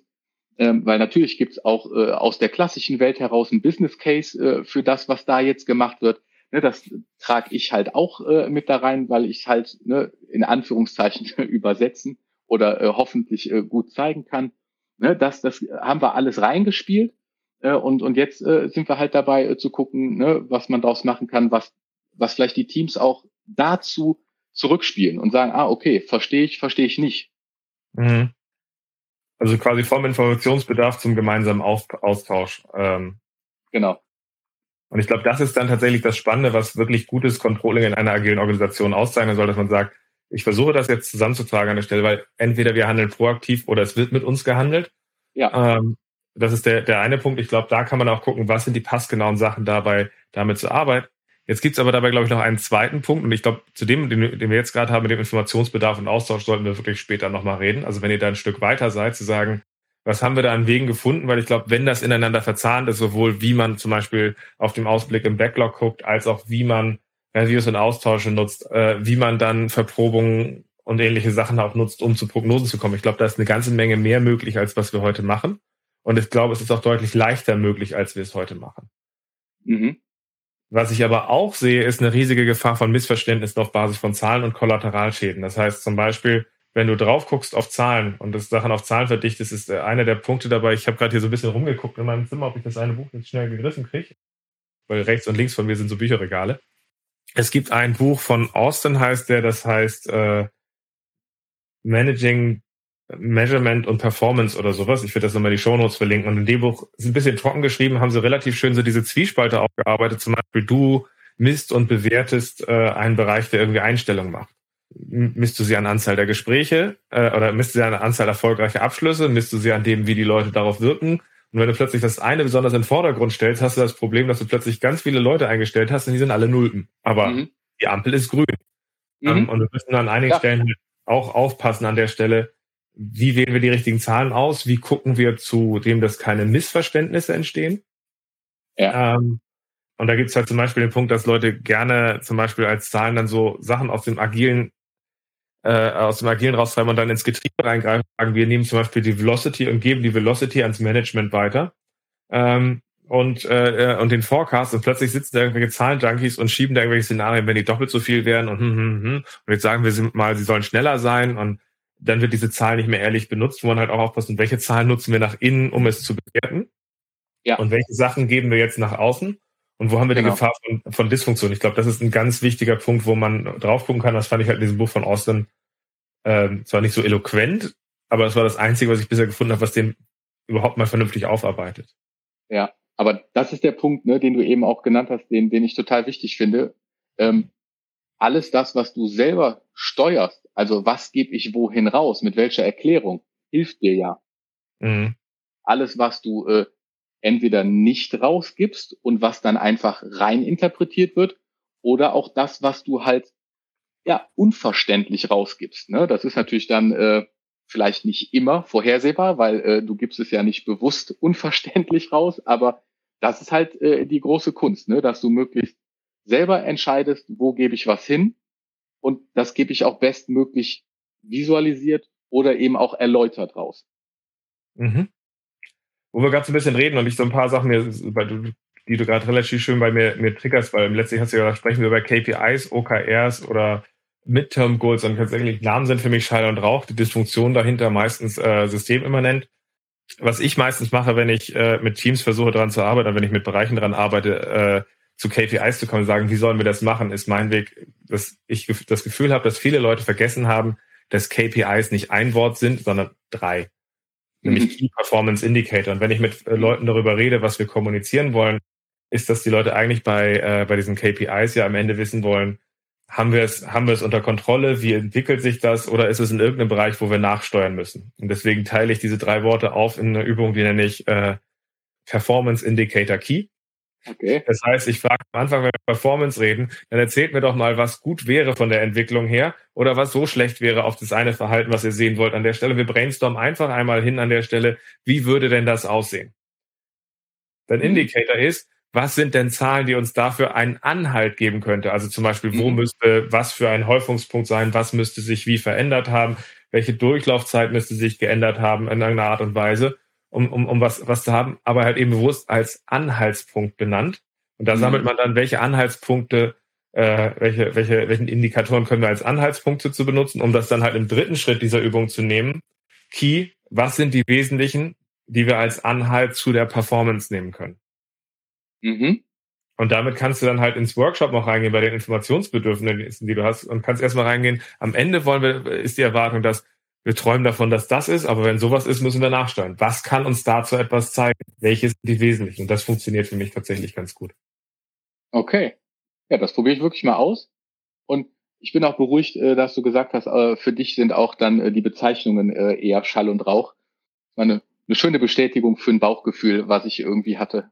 Ähm, weil natürlich gibt es auch äh, aus der klassischen Welt heraus ein Business Case äh, für das, was da jetzt gemacht wird. Ne, das trage ich halt auch äh, mit da rein, weil ich halt ne, in Anführungszeichen übersetzen oder äh, hoffentlich äh, gut zeigen kann. Ne, das, das haben wir alles reingespielt äh, und, und jetzt äh, sind wir halt dabei äh, zu gucken, ne, was man daraus machen kann, was, was vielleicht die Teams auch dazu zurückspielen und sagen, ah, okay, verstehe ich, verstehe ich nicht. Mhm. Also quasi vom Informationsbedarf zum gemeinsamen Austausch. Ähm. Genau. Und ich glaube, das ist dann tatsächlich das Spannende, was wirklich gutes Controlling in einer agilen Organisation auszeichnen soll, dass man sagt, ich versuche das jetzt zusammenzutragen an der Stelle, weil entweder wir handeln proaktiv oder es wird mit uns gehandelt. Ja. Ähm, das ist der, der eine Punkt. Ich glaube, da kann man auch gucken, was sind die passgenauen Sachen dabei, damit zu arbeiten. Jetzt gibt's aber dabei, glaube ich, noch einen zweiten Punkt. Und ich glaube, zu dem, den, den wir jetzt gerade haben, mit dem Informationsbedarf und Austausch, sollten wir wirklich später nochmal reden. Also wenn ihr da ein Stück weiter seid, zu sagen, was haben wir da an Wegen gefunden? Weil ich glaube, wenn das ineinander verzahnt ist, sowohl wie man zum Beispiel auf dem Ausblick im Backlog guckt, als auch wie man Reviews und Austausche nutzt, äh, wie man dann Verprobungen und ähnliche Sachen auch nutzt, um zu Prognosen zu kommen. Ich glaube, da ist eine ganze Menge mehr möglich, als was wir heute machen. Und ich glaube, es ist auch deutlich leichter möglich, als wir es heute machen. Mhm. Was ich aber auch sehe, ist eine riesige Gefahr von Missverständnissen auf Basis von Zahlen und Kollateralschäden. Das heißt zum Beispiel, wenn du drauf guckst auf Zahlen und das Sachen auf Zahlen verdichtest, ist einer der Punkte dabei. Ich habe gerade hier so ein bisschen rumgeguckt in meinem Zimmer, ob ich das eine Buch jetzt schnell gegriffen kriege. Weil rechts und links von mir sind so Bücherregale. Es gibt ein Buch von Austin, heißt der, das heißt äh, Managing Measurement und Performance oder sowas. Ich werde das nochmal die Shownotes verlinken. Und in dem Buch ist ein bisschen trocken geschrieben, haben sie relativ schön so diese Zwiespalte aufgearbeitet. Zum Beispiel, du misst und bewertest äh, einen Bereich, der irgendwie Einstellungen macht. Misst du sie an Anzahl der Gespräche äh, oder misst du sie an Anzahl erfolgreicher Abschlüsse? Misst du sie an dem, wie die Leute darauf wirken? Und wenn du plötzlich das eine besonders in den Vordergrund stellst, hast du das Problem, dass du plötzlich ganz viele Leute eingestellt hast und die sind alle Nulpen. Aber mhm. die Ampel ist grün. Mhm. Um, und wir müssen an einigen ja. Stellen auch aufpassen an der Stelle, wie wählen wir die richtigen Zahlen aus? Wie gucken wir zu dem, dass keine Missverständnisse entstehen? Ja. Ähm, und da gibt es halt zum Beispiel den Punkt, dass Leute gerne zum Beispiel als Zahlen dann so Sachen aus dem agilen äh, aus dem Agilen raustreiben und dann ins Getriebe reingreifen, sagen, wir nehmen zum Beispiel die Velocity und geben die Velocity ans Management weiter ähm, und, äh, und den Forecast und plötzlich sitzen da irgendwelche Zahlenjunkies und schieben da irgendwelche Szenarien, wenn die doppelt so viel wären und hm, hm, hm. und jetzt sagen wir mal, sie sollen schneller sein und dann wird diese Zahl nicht mehr ehrlich benutzt, wo man halt auch aufpassen, welche Zahlen nutzen wir nach innen, um es zu bewerten. Ja. Und welche Sachen geben wir jetzt nach außen? Und wo haben wir genau. die Gefahr von, von Dysfunktion? Ich glaube, das ist ein ganz wichtiger Punkt, wo man drauf gucken kann. Das fand ich halt in diesem Buch von Austin ähm, zwar nicht so eloquent, aber es war das Einzige, was ich bisher gefunden habe, was den überhaupt mal vernünftig aufarbeitet. Ja, aber das ist der Punkt, ne, den du eben auch genannt hast, den, den ich total wichtig finde. Ähm, alles das, was du selber steuerst, also was gebe ich wohin raus, mit welcher Erklärung, hilft dir ja. Mhm. Alles, was du äh, entweder nicht rausgibst und was dann einfach rein interpretiert wird, oder auch das, was du halt ja unverständlich rausgibst. Ne? Das ist natürlich dann äh, vielleicht nicht immer vorhersehbar, weil äh, du gibst es ja nicht bewusst unverständlich raus, aber das ist halt äh, die große Kunst, ne? dass du möglichst selber entscheidest, wo gebe ich was hin und das gebe ich auch bestmöglich visualisiert oder eben auch erläutert raus. Mhm. Wo wir gerade so ein bisschen reden und ich so ein paar Sachen, die du gerade relativ schön bei mir, mir triggerst, weil letztlich hast du ja gesagt, sprechen wir über KPIs, OKRs oder Midterm Goals und tatsächlich Namen sind für mich Schall und Rauch, die Dysfunktion dahinter meistens äh, systemimmanent. Was ich meistens mache, wenn ich äh, mit Teams versuche daran zu arbeiten, wenn ich mit Bereichen daran arbeite, äh, zu KPIs zu kommen und sagen, wie sollen wir das machen, ist mein Weg, dass ich das Gefühl habe, dass viele Leute vergessen haben, dass KPIs nicht ein Wort sind, sondern drei. Nämlich mhm. Key Performance Indicator. Und wenn ich mit äh, Leuten darüber rede, was wir kommunizieren wollen, ist, dass die Leute eigentlich bei, äh, bei diesen KPIs ja am Ende wissen wollen, haben wir es, haben wir es unter Kontrolle? Wie entwickelt sich das? Oder ist es in irgendeinem Bereich, wo wir nachsteuern müssen? Und deswegen teile ich diese drei Worte auf in eine Übung, die nenne ich äh, Performance Indicator Key. Okay. Das heißt, ich frage am Anfang, wenn wir Performance reden, dann erzählt mir doch mal, was gut wäre von der Entwicklung her oder was so schlecht wäre auf das eine Verhalten, was ihr sehen wollt an der Stelle. Wir brainstormen einfach einmal hin an der Stelle, wie würde denn das aussehen? Dein mhm. Indicator ist, was sind denn Zahlen, die uns dafür einen Anhalt geben könnte? Also zum Beispiel, wo mhm. müsste was für ein Häufungspunkt sein, was müsste sich wie verändert haben, welche Durchlaufzeit müsste sich geändert haben in irgendeiner Art und Weise, um, um, um was, was zu haben, aber halt eben bewusst als Anhaltspunkt benannt. Und da mhm. sammelt man dann, welche Anhaltspunkte, äh, welche, welche, welchen Indikatoren können wir als Anhaltspunkte zu benutzen, um das dann halt im dritten Schritt dieser Übung zu nehmen. Key, was sind die wesentlichen, die wir als Anhalt zu der Performance nehmen können? Mhm. Und damit kannst du dann halt ins Workshop noch reingehen bei den Informationsbedürfnissen, die du hast und kannst erstmal reingehen. Am Ende wollen wir, ist die Erwartung, dass wir träumen davon, dass das ist, aber wenn sowas ist, müssen wir nachsteuern. Was kann uns dazu etwas zeigen? Welche sind die wesentlichen? Und das funktioniert für mich tatsächlich ganz gut. Okay. Ja, das probiere ich wirklich mal aus. Und ich bin auch beruhigt, äh, dass du gesagt hast, äh, für dich sind auch dann äh, die Bezeichnungen eher Schall und Rauch. Eine, eine schöne Bestätigung für ein Bauchgefühl, was ich irgendwie hatte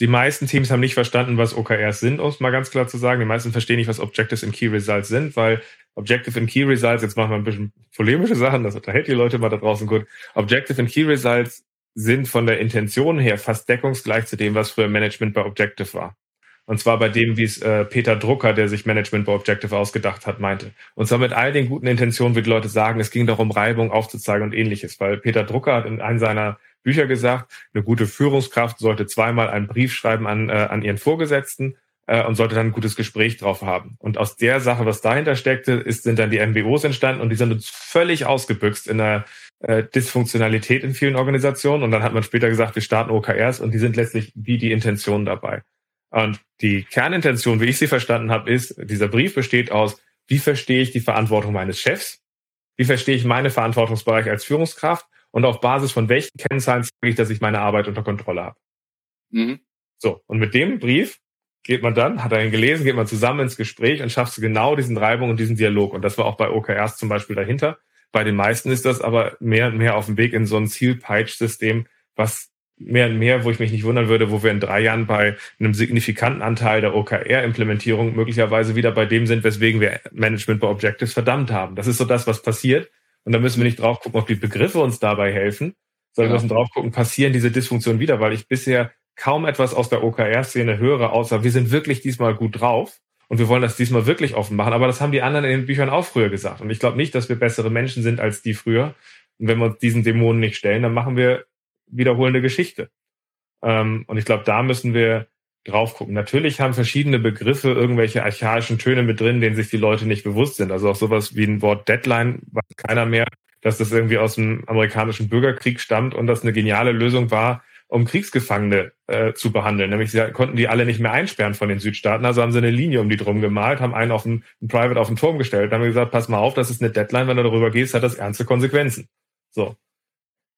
die meisten Teams haben nicht verstanden, was OKRs sind, um es mal ganz klar zu sagen. Die meisten verstehen nicht, was Objectives and Key Results sind, weil Objective and Key Results, jetzt machen wir ein bisschen polemische Sachen, das unterhält die Leute mal da draußen gut. Objective and Key Results sind von der Intention her fast deckungsgleich zu dem, was früher Management bei Objective war. Und zwar bei dem, wie es äh, Peter Drucker, der sich Management bei Objective ausgedacht hat, meinte. Und zwar mit all den guten Intentionen, wie die Leute sagen, es ging darum, Reibung aufzuzeigen und ähnliches. Weil Peter Drucker hat in einem seiner Bücher gesagt, eine gute Führungskraft sollte zweimal einen Brief schreiben an, äh, an ihren Vorgesetzten äh, und sollte dann ein gutes Gespräch drauf haben. Und aus der Sache, was dahinter steckte, ist, sind dann die MBOs entstanden und die sind uns völlig ausgebüxt in der äh, Dysfunktionalität in vielen Organisationen. Und dann hat man später gesagt, wir starten OKRs und die sind letztlich wie die Intention dabei. Und die Kernintention, wie ich sie verstanden habe, ist, dieser Brief besteht aus, wie verstehe ich die Verantwortung meines Chefs? Wie verstehe ich meine Verantwortungsbereich als Führungskraft? Und auf Basis von welchen Kennzahlen zeige ich, dass ich meine Arbeit unter Kontrolle habe. Mhm. So, und mit dem Brief geht man dann, hat er ihn gelesen, geht man zusammen ins Gespräch und schafft genau diesen Reibung und diesen Dialog. Und das war auch bei OKRs zum Beispiel dahinter. Bei den meisten ist das aber mehr und mehr auf dem Weg in so ein Zielpeitsch-System, was mehr und mehr, wo ich mich nicht wundern würde, wo wir in drei Jahren bei einem signifikanten Anteil der OKR-Implementierung möglicherweise wieder bei dem sind, weswegen wir Management bei Objectives verdammt haben. Das ist so das, was passiert. Und da müssen wir nicht drauf gucken, ob die Begriffe uns dabei helfen, sondern ja. müssen drauf gucken, passieren diese Dysfunktionen wieder, weil ich bisher kaum etwas aus der OKR-Szene höre, außer wir sind wirklich diesmal gut drauf und wir wollen das diesmal wirklich offen machen. Aber das haben die anderen in den Büchern auch früher gesagt. Und ich glaube nicht, dass wir bessere Menschen sind als die früher. Und wenn wir uns diesen Dämonen nicht stellen, dann machen wir wiederholende Geschichte. Ähm, und ich glaube, da müssen wir drauf gucken. Natürlich haben verschiedene Begriffe irgendwelche archaischen Töne mit drin, denen sich die Leute nicht bewusst sind. Also auch sowas wie ein Wort Deadline weiß keiner mehr, dass das irgendwie aus dem amerikanischen Bürgerkrieg stammt und das eine geniale Lösung war, um Kriegsgefangene äh, zu behandeln. Nämlich sie konnten die alle nicht mehr einsperren von den Südstaaten, also haben sie eine Linie um die drum gemalt, haben einen auf einen, Private auf den Turm gestellt, dann haben gesagt, pass mal auf, das ist eine Deadline, wenn du darüber gehst, hat das ernste Konsequenzen. So.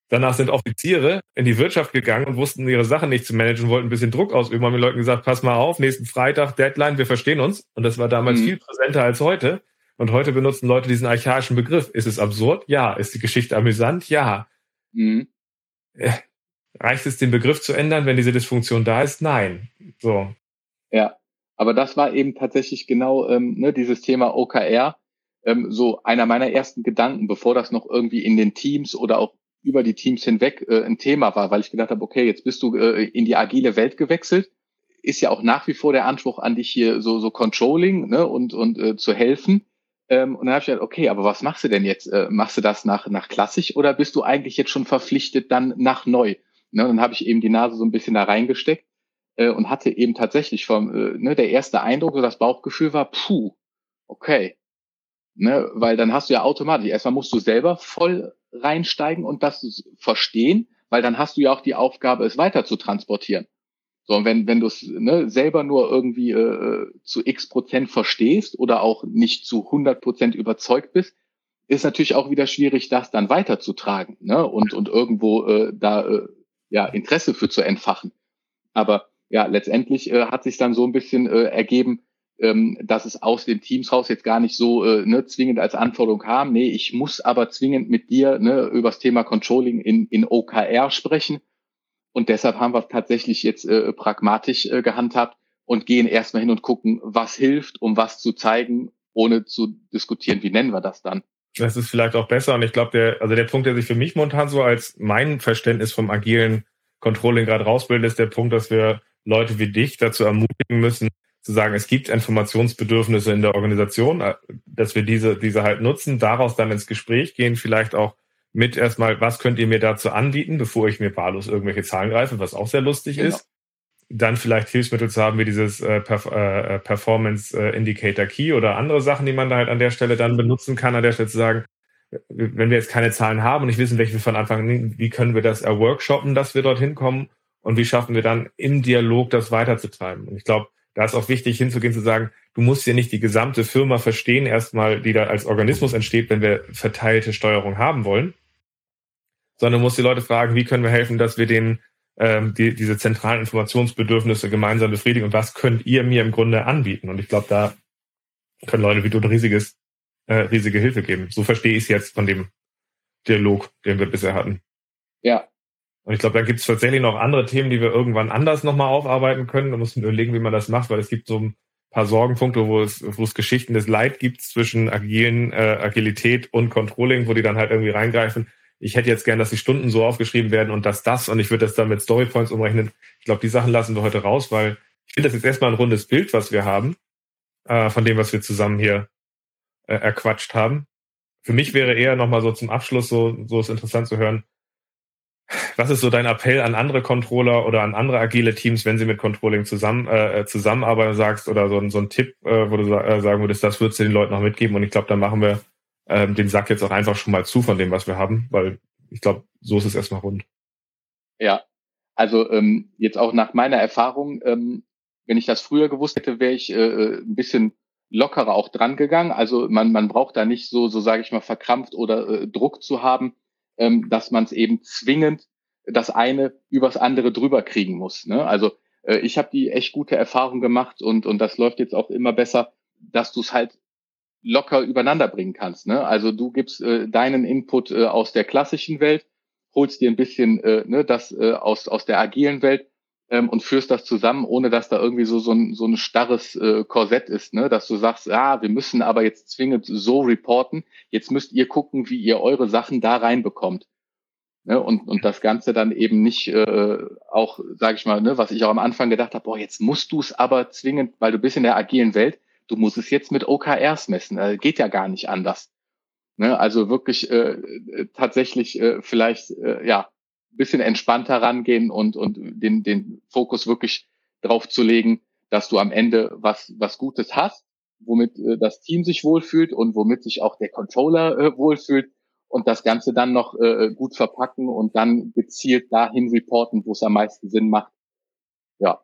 Danach sind Offiziere in die Wirtschaft gegangen und wussten ihre Sachen nicht zu managen, wollten ein bisschen Druck ausüben, haben den Leuten gesagt, pass mal auf, nächsten Freitag, Deadline, wir verstehen uns. Und das war damals mhm. viel präsenter als heute. Und heute benutzen Leute diesen archaischen Begriff. Ist es absurd? Ja. Ist die Geschichte amüsant? Ja. Mhm. Äh, reicht es, den Begriff zu ändern, wenn diese Dysfunktion da ist? Nein. So. Ja. Aber das war eben tatsächlich genau ähm, ne, dieses Thema OKR. Ähm, so einer meiner ersten Gedanken, bevor das noch irgendwie in den Teams oder auch über die Teams hinweg äh, ein Thema war, weil ich gedacht habe, okay, jetzt bist du äh, in die agile Welt gewechselt. Ist ja auch nach wie vor der Anspruch an dich hier so, so Controlling ne, und, und äh, zu helfen. Ähm, und dann habe ich gedacht, okay, aber was machst du denn jetzt? Äh, machst du das nach, nach klassisch oder bist du eigentlich jetzt schon verpflichtet dann nach neu? Ne, dann habe ich eben die Nase so ein bisschen da reingesteckt äh, und hatte eben tatsächlich vom, äh, ne, der erste Eindruck, so das Bauchgefühl war, puh, okay. Ne, weil dann hast du ja automatisch, erstmal musst du selber voll reinsteigen und das verstehen, weil dann hast du ja auch die Aufgabe, es weiter zu transportieren. So, und wenn, wenn du es ne, selber nur irgendwie äh, zu x Prozent verstehst oder auch nicht zu 100 Prozent überzeugt bist, ist natürlich auch wieder schwierig, das dann weiterzutragen ne? und, und irgendwo äh, da äh, ja, Interesse für zu entfachen. Aber ja, letztendlich äh, hat sich dann so ein bisschen äh, ergeben, ähm, dass es aus den Teams raus jetzt gar nicht so äh, ne, zwingend als Anforderung kam. Nee, ich muss aber zwingend mit dir ne, über das Thema Controlling in, in OKR sprechen. Und deshalb haben wir tatsächlich jetzt äh, pragmatisch äh, gehandhabt und gehen erstmal hin und gucken, was hilft, um was zu zeigen, ohne zu diskutieren, wie nennen wir das dann. Das ist vielleicht auch besser. Und ich glaube, der, also der Punkt, der sich für mich momentan so als mein Verständnis vom agilen Controlling gerade rausbildet, ist der Punkt, dass wir Leute wie dich dazu ermutigen müssen, zu sagen, es gibt Informationsbedürfnisse in der Organisation, äh, dass wir diese, diese halt nutzen, daraus dann ins Gespräch gehen, vielleicht auch mit erstmal, was könnt ihr mir dazu anbieten, bevor ich mir wahllos irgendwelche Zahlen greife, was auch sehr lustig genau. ist. Dann vielleicht Hilfsmittel zu haben wie dieses äh, Perf äh, Performance äh, Indicator Key oder andere Sachen, die man da halt an der Stelle dann benutzen kann, an der Stelle zu sagen, wenn wir jetzt keine Zahlen haben und nicht wissen, welche wir von Anfang an, wie können wir das erworkshoppen, dass wir dorthin kommen und wie schaffen wir dann im Dialog das weiterzutreiben. Und ich glaube, da ist auch wichtig hinzugehen, zu sagen, du musst ja nicht die gesamte Firma verstehen, erstmal, die da als Organismus entsteht, wenn wir verteilte Steuerung haben wollen, sondern du musst die Leute fragen, wie können wir helfen, dass wir den ähm, die, diese zentralen Informationsbedürfnisse gemeinsam befriedigen und was könnt ihr mir im Grunde anbieten? Und ich glaube, da können Leute wie du ein riesiges, äh, riesige Hilfe geben. So verstehe ich es jetzt von dem Dialog, den wir bisher hatten. Ja, und ich glaube, da gibt es tatsächlich noch andere Themen, die wir irgendwann anders nochmal aufarbeiten können. Da muss man überlegen, wie man das macht, weil es gibt so ein paar Sorgenpunkte, wo es, wo es Geschichten des Leid gibt zwischen agilen, äh, Agilität und Controlling, wo die dann halt irgendwie reingreifen. Ich hätte jetzt gern, dass die Stunden so aufgeschrieben werden und dass das und ich würde das dann mit Storypoints umrechnen. Ich glaube, die Sachen lassen wir heute raus, weil ich finde das jetzt erstmal ein rundes Bild, was wir haben, äh, von dem, was wir zusammen hier äh, erquatscht haben. Für mich wäre eher nochmal so zum Abschluss so, so ist interessant zu hören, was ist so dein Appell an andere Controller oder an andere agile Teams, wenn sie mit Controlling zusammen äh, zusammenarbeiten sagst oder so, so ein Tipp, äh, wo du äh, sagen würdest, das würdest du den Leuten noch mitgeben und ich glaube, dann machen wir ähm, den Sack jetzt auch einfach schon mal zu von dem, was wir haben, weil ich glaube, so ist es erstmal rund. Ja, also ähm, jetzt auch nach meiner Erfahrung, ähm, wenn ich das früher gewusst hätte, wäre ich äh, äh ein bisschen lockerer auch dran gegangen. Also man, man braucht da nicht so, so sage ich mal, verkrampft oder äh, Druck zu haben ähm, dass man es eben zwingend das eine übers andere drüber kriegen muss. Ne? Also äh, ich habe die echt gute Erfahrung gemacht und, und das läuft jetzt auch immer besser, dass du es halt locker übereinander bringen kannst. Ne? Also du gibst äh, deinen Input äh, aus der klassischen Welt, holst dir ein bisschen äh, ne, das äh, aus, aus der agilen Welt ähm, und führst das zusammen, ohne dass da irgendwie so, so, ein, so ein starres äh, Korsett ist, ne? dass du sagst, ah, wir müssen aber jetzt zwingend so reporten, jetzt müsst ihr gucken, wie ihr eure Sachen da reinbekommt. Ne? Und, und das Ganze dann eben nicht äh, auch, sage ich mal, ne, was ich auch am Anfang gedacht habe, boah, jetzt musst du es aber zwingend, weil du bist in der agilen Welt, du musst es jetzt mit OKRs messen, äh, geht ja gar nicht anders. Ne? Also wirklich äh, tatsächlich äh, vielleicht, äh, ja, bisschen entspannter rangehen und, und den, den Fokus wirklich drauf zu legen, dass du am Ende was, was Gutes hast, womit äh, das Team sich wohlfühlt und womit sich auch der Controller äh, wohlfühlt und das Ganze dann noch äh, gut verpacken und dann gezielt dahin reporten, wo es am meisten Sinn macht. Ja.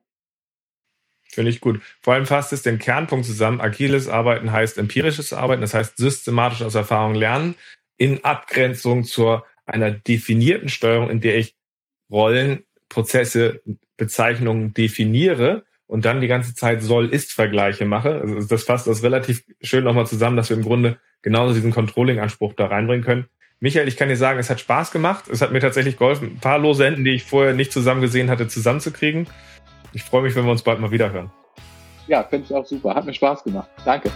Finde ich gut. Vor allem fasst es den Kernpunkt zusammen. Agiles Arbeiten heißt empirisches Arbeiten, das heißt systematisch aus Erfahrung lernen, in Abgrenzung zur einer definierten Steuerung, in der ich Rollen, Prozesse, Bezeichnungen definiere und dann die ganze Zeit soll-ist-Vergleiche mache. Also das fasst das relativ schön nochmal zusammen, dass wir im Grunde genauso diesen Controlling-Anspruch da reinbringen können. Michael, ich kann dir sagen, es hat Spaß gemacht. Es hat mir tatsächlich geholfen, ein paar lose Enden, die ich vorher nicht zusammen gesehen hatte, zusammenzukriegen. Ich freue mich, wenn wir uns bald mal wieder hören. Ja, finde ich auch super. Hat mir Spaß gemacht. Danke.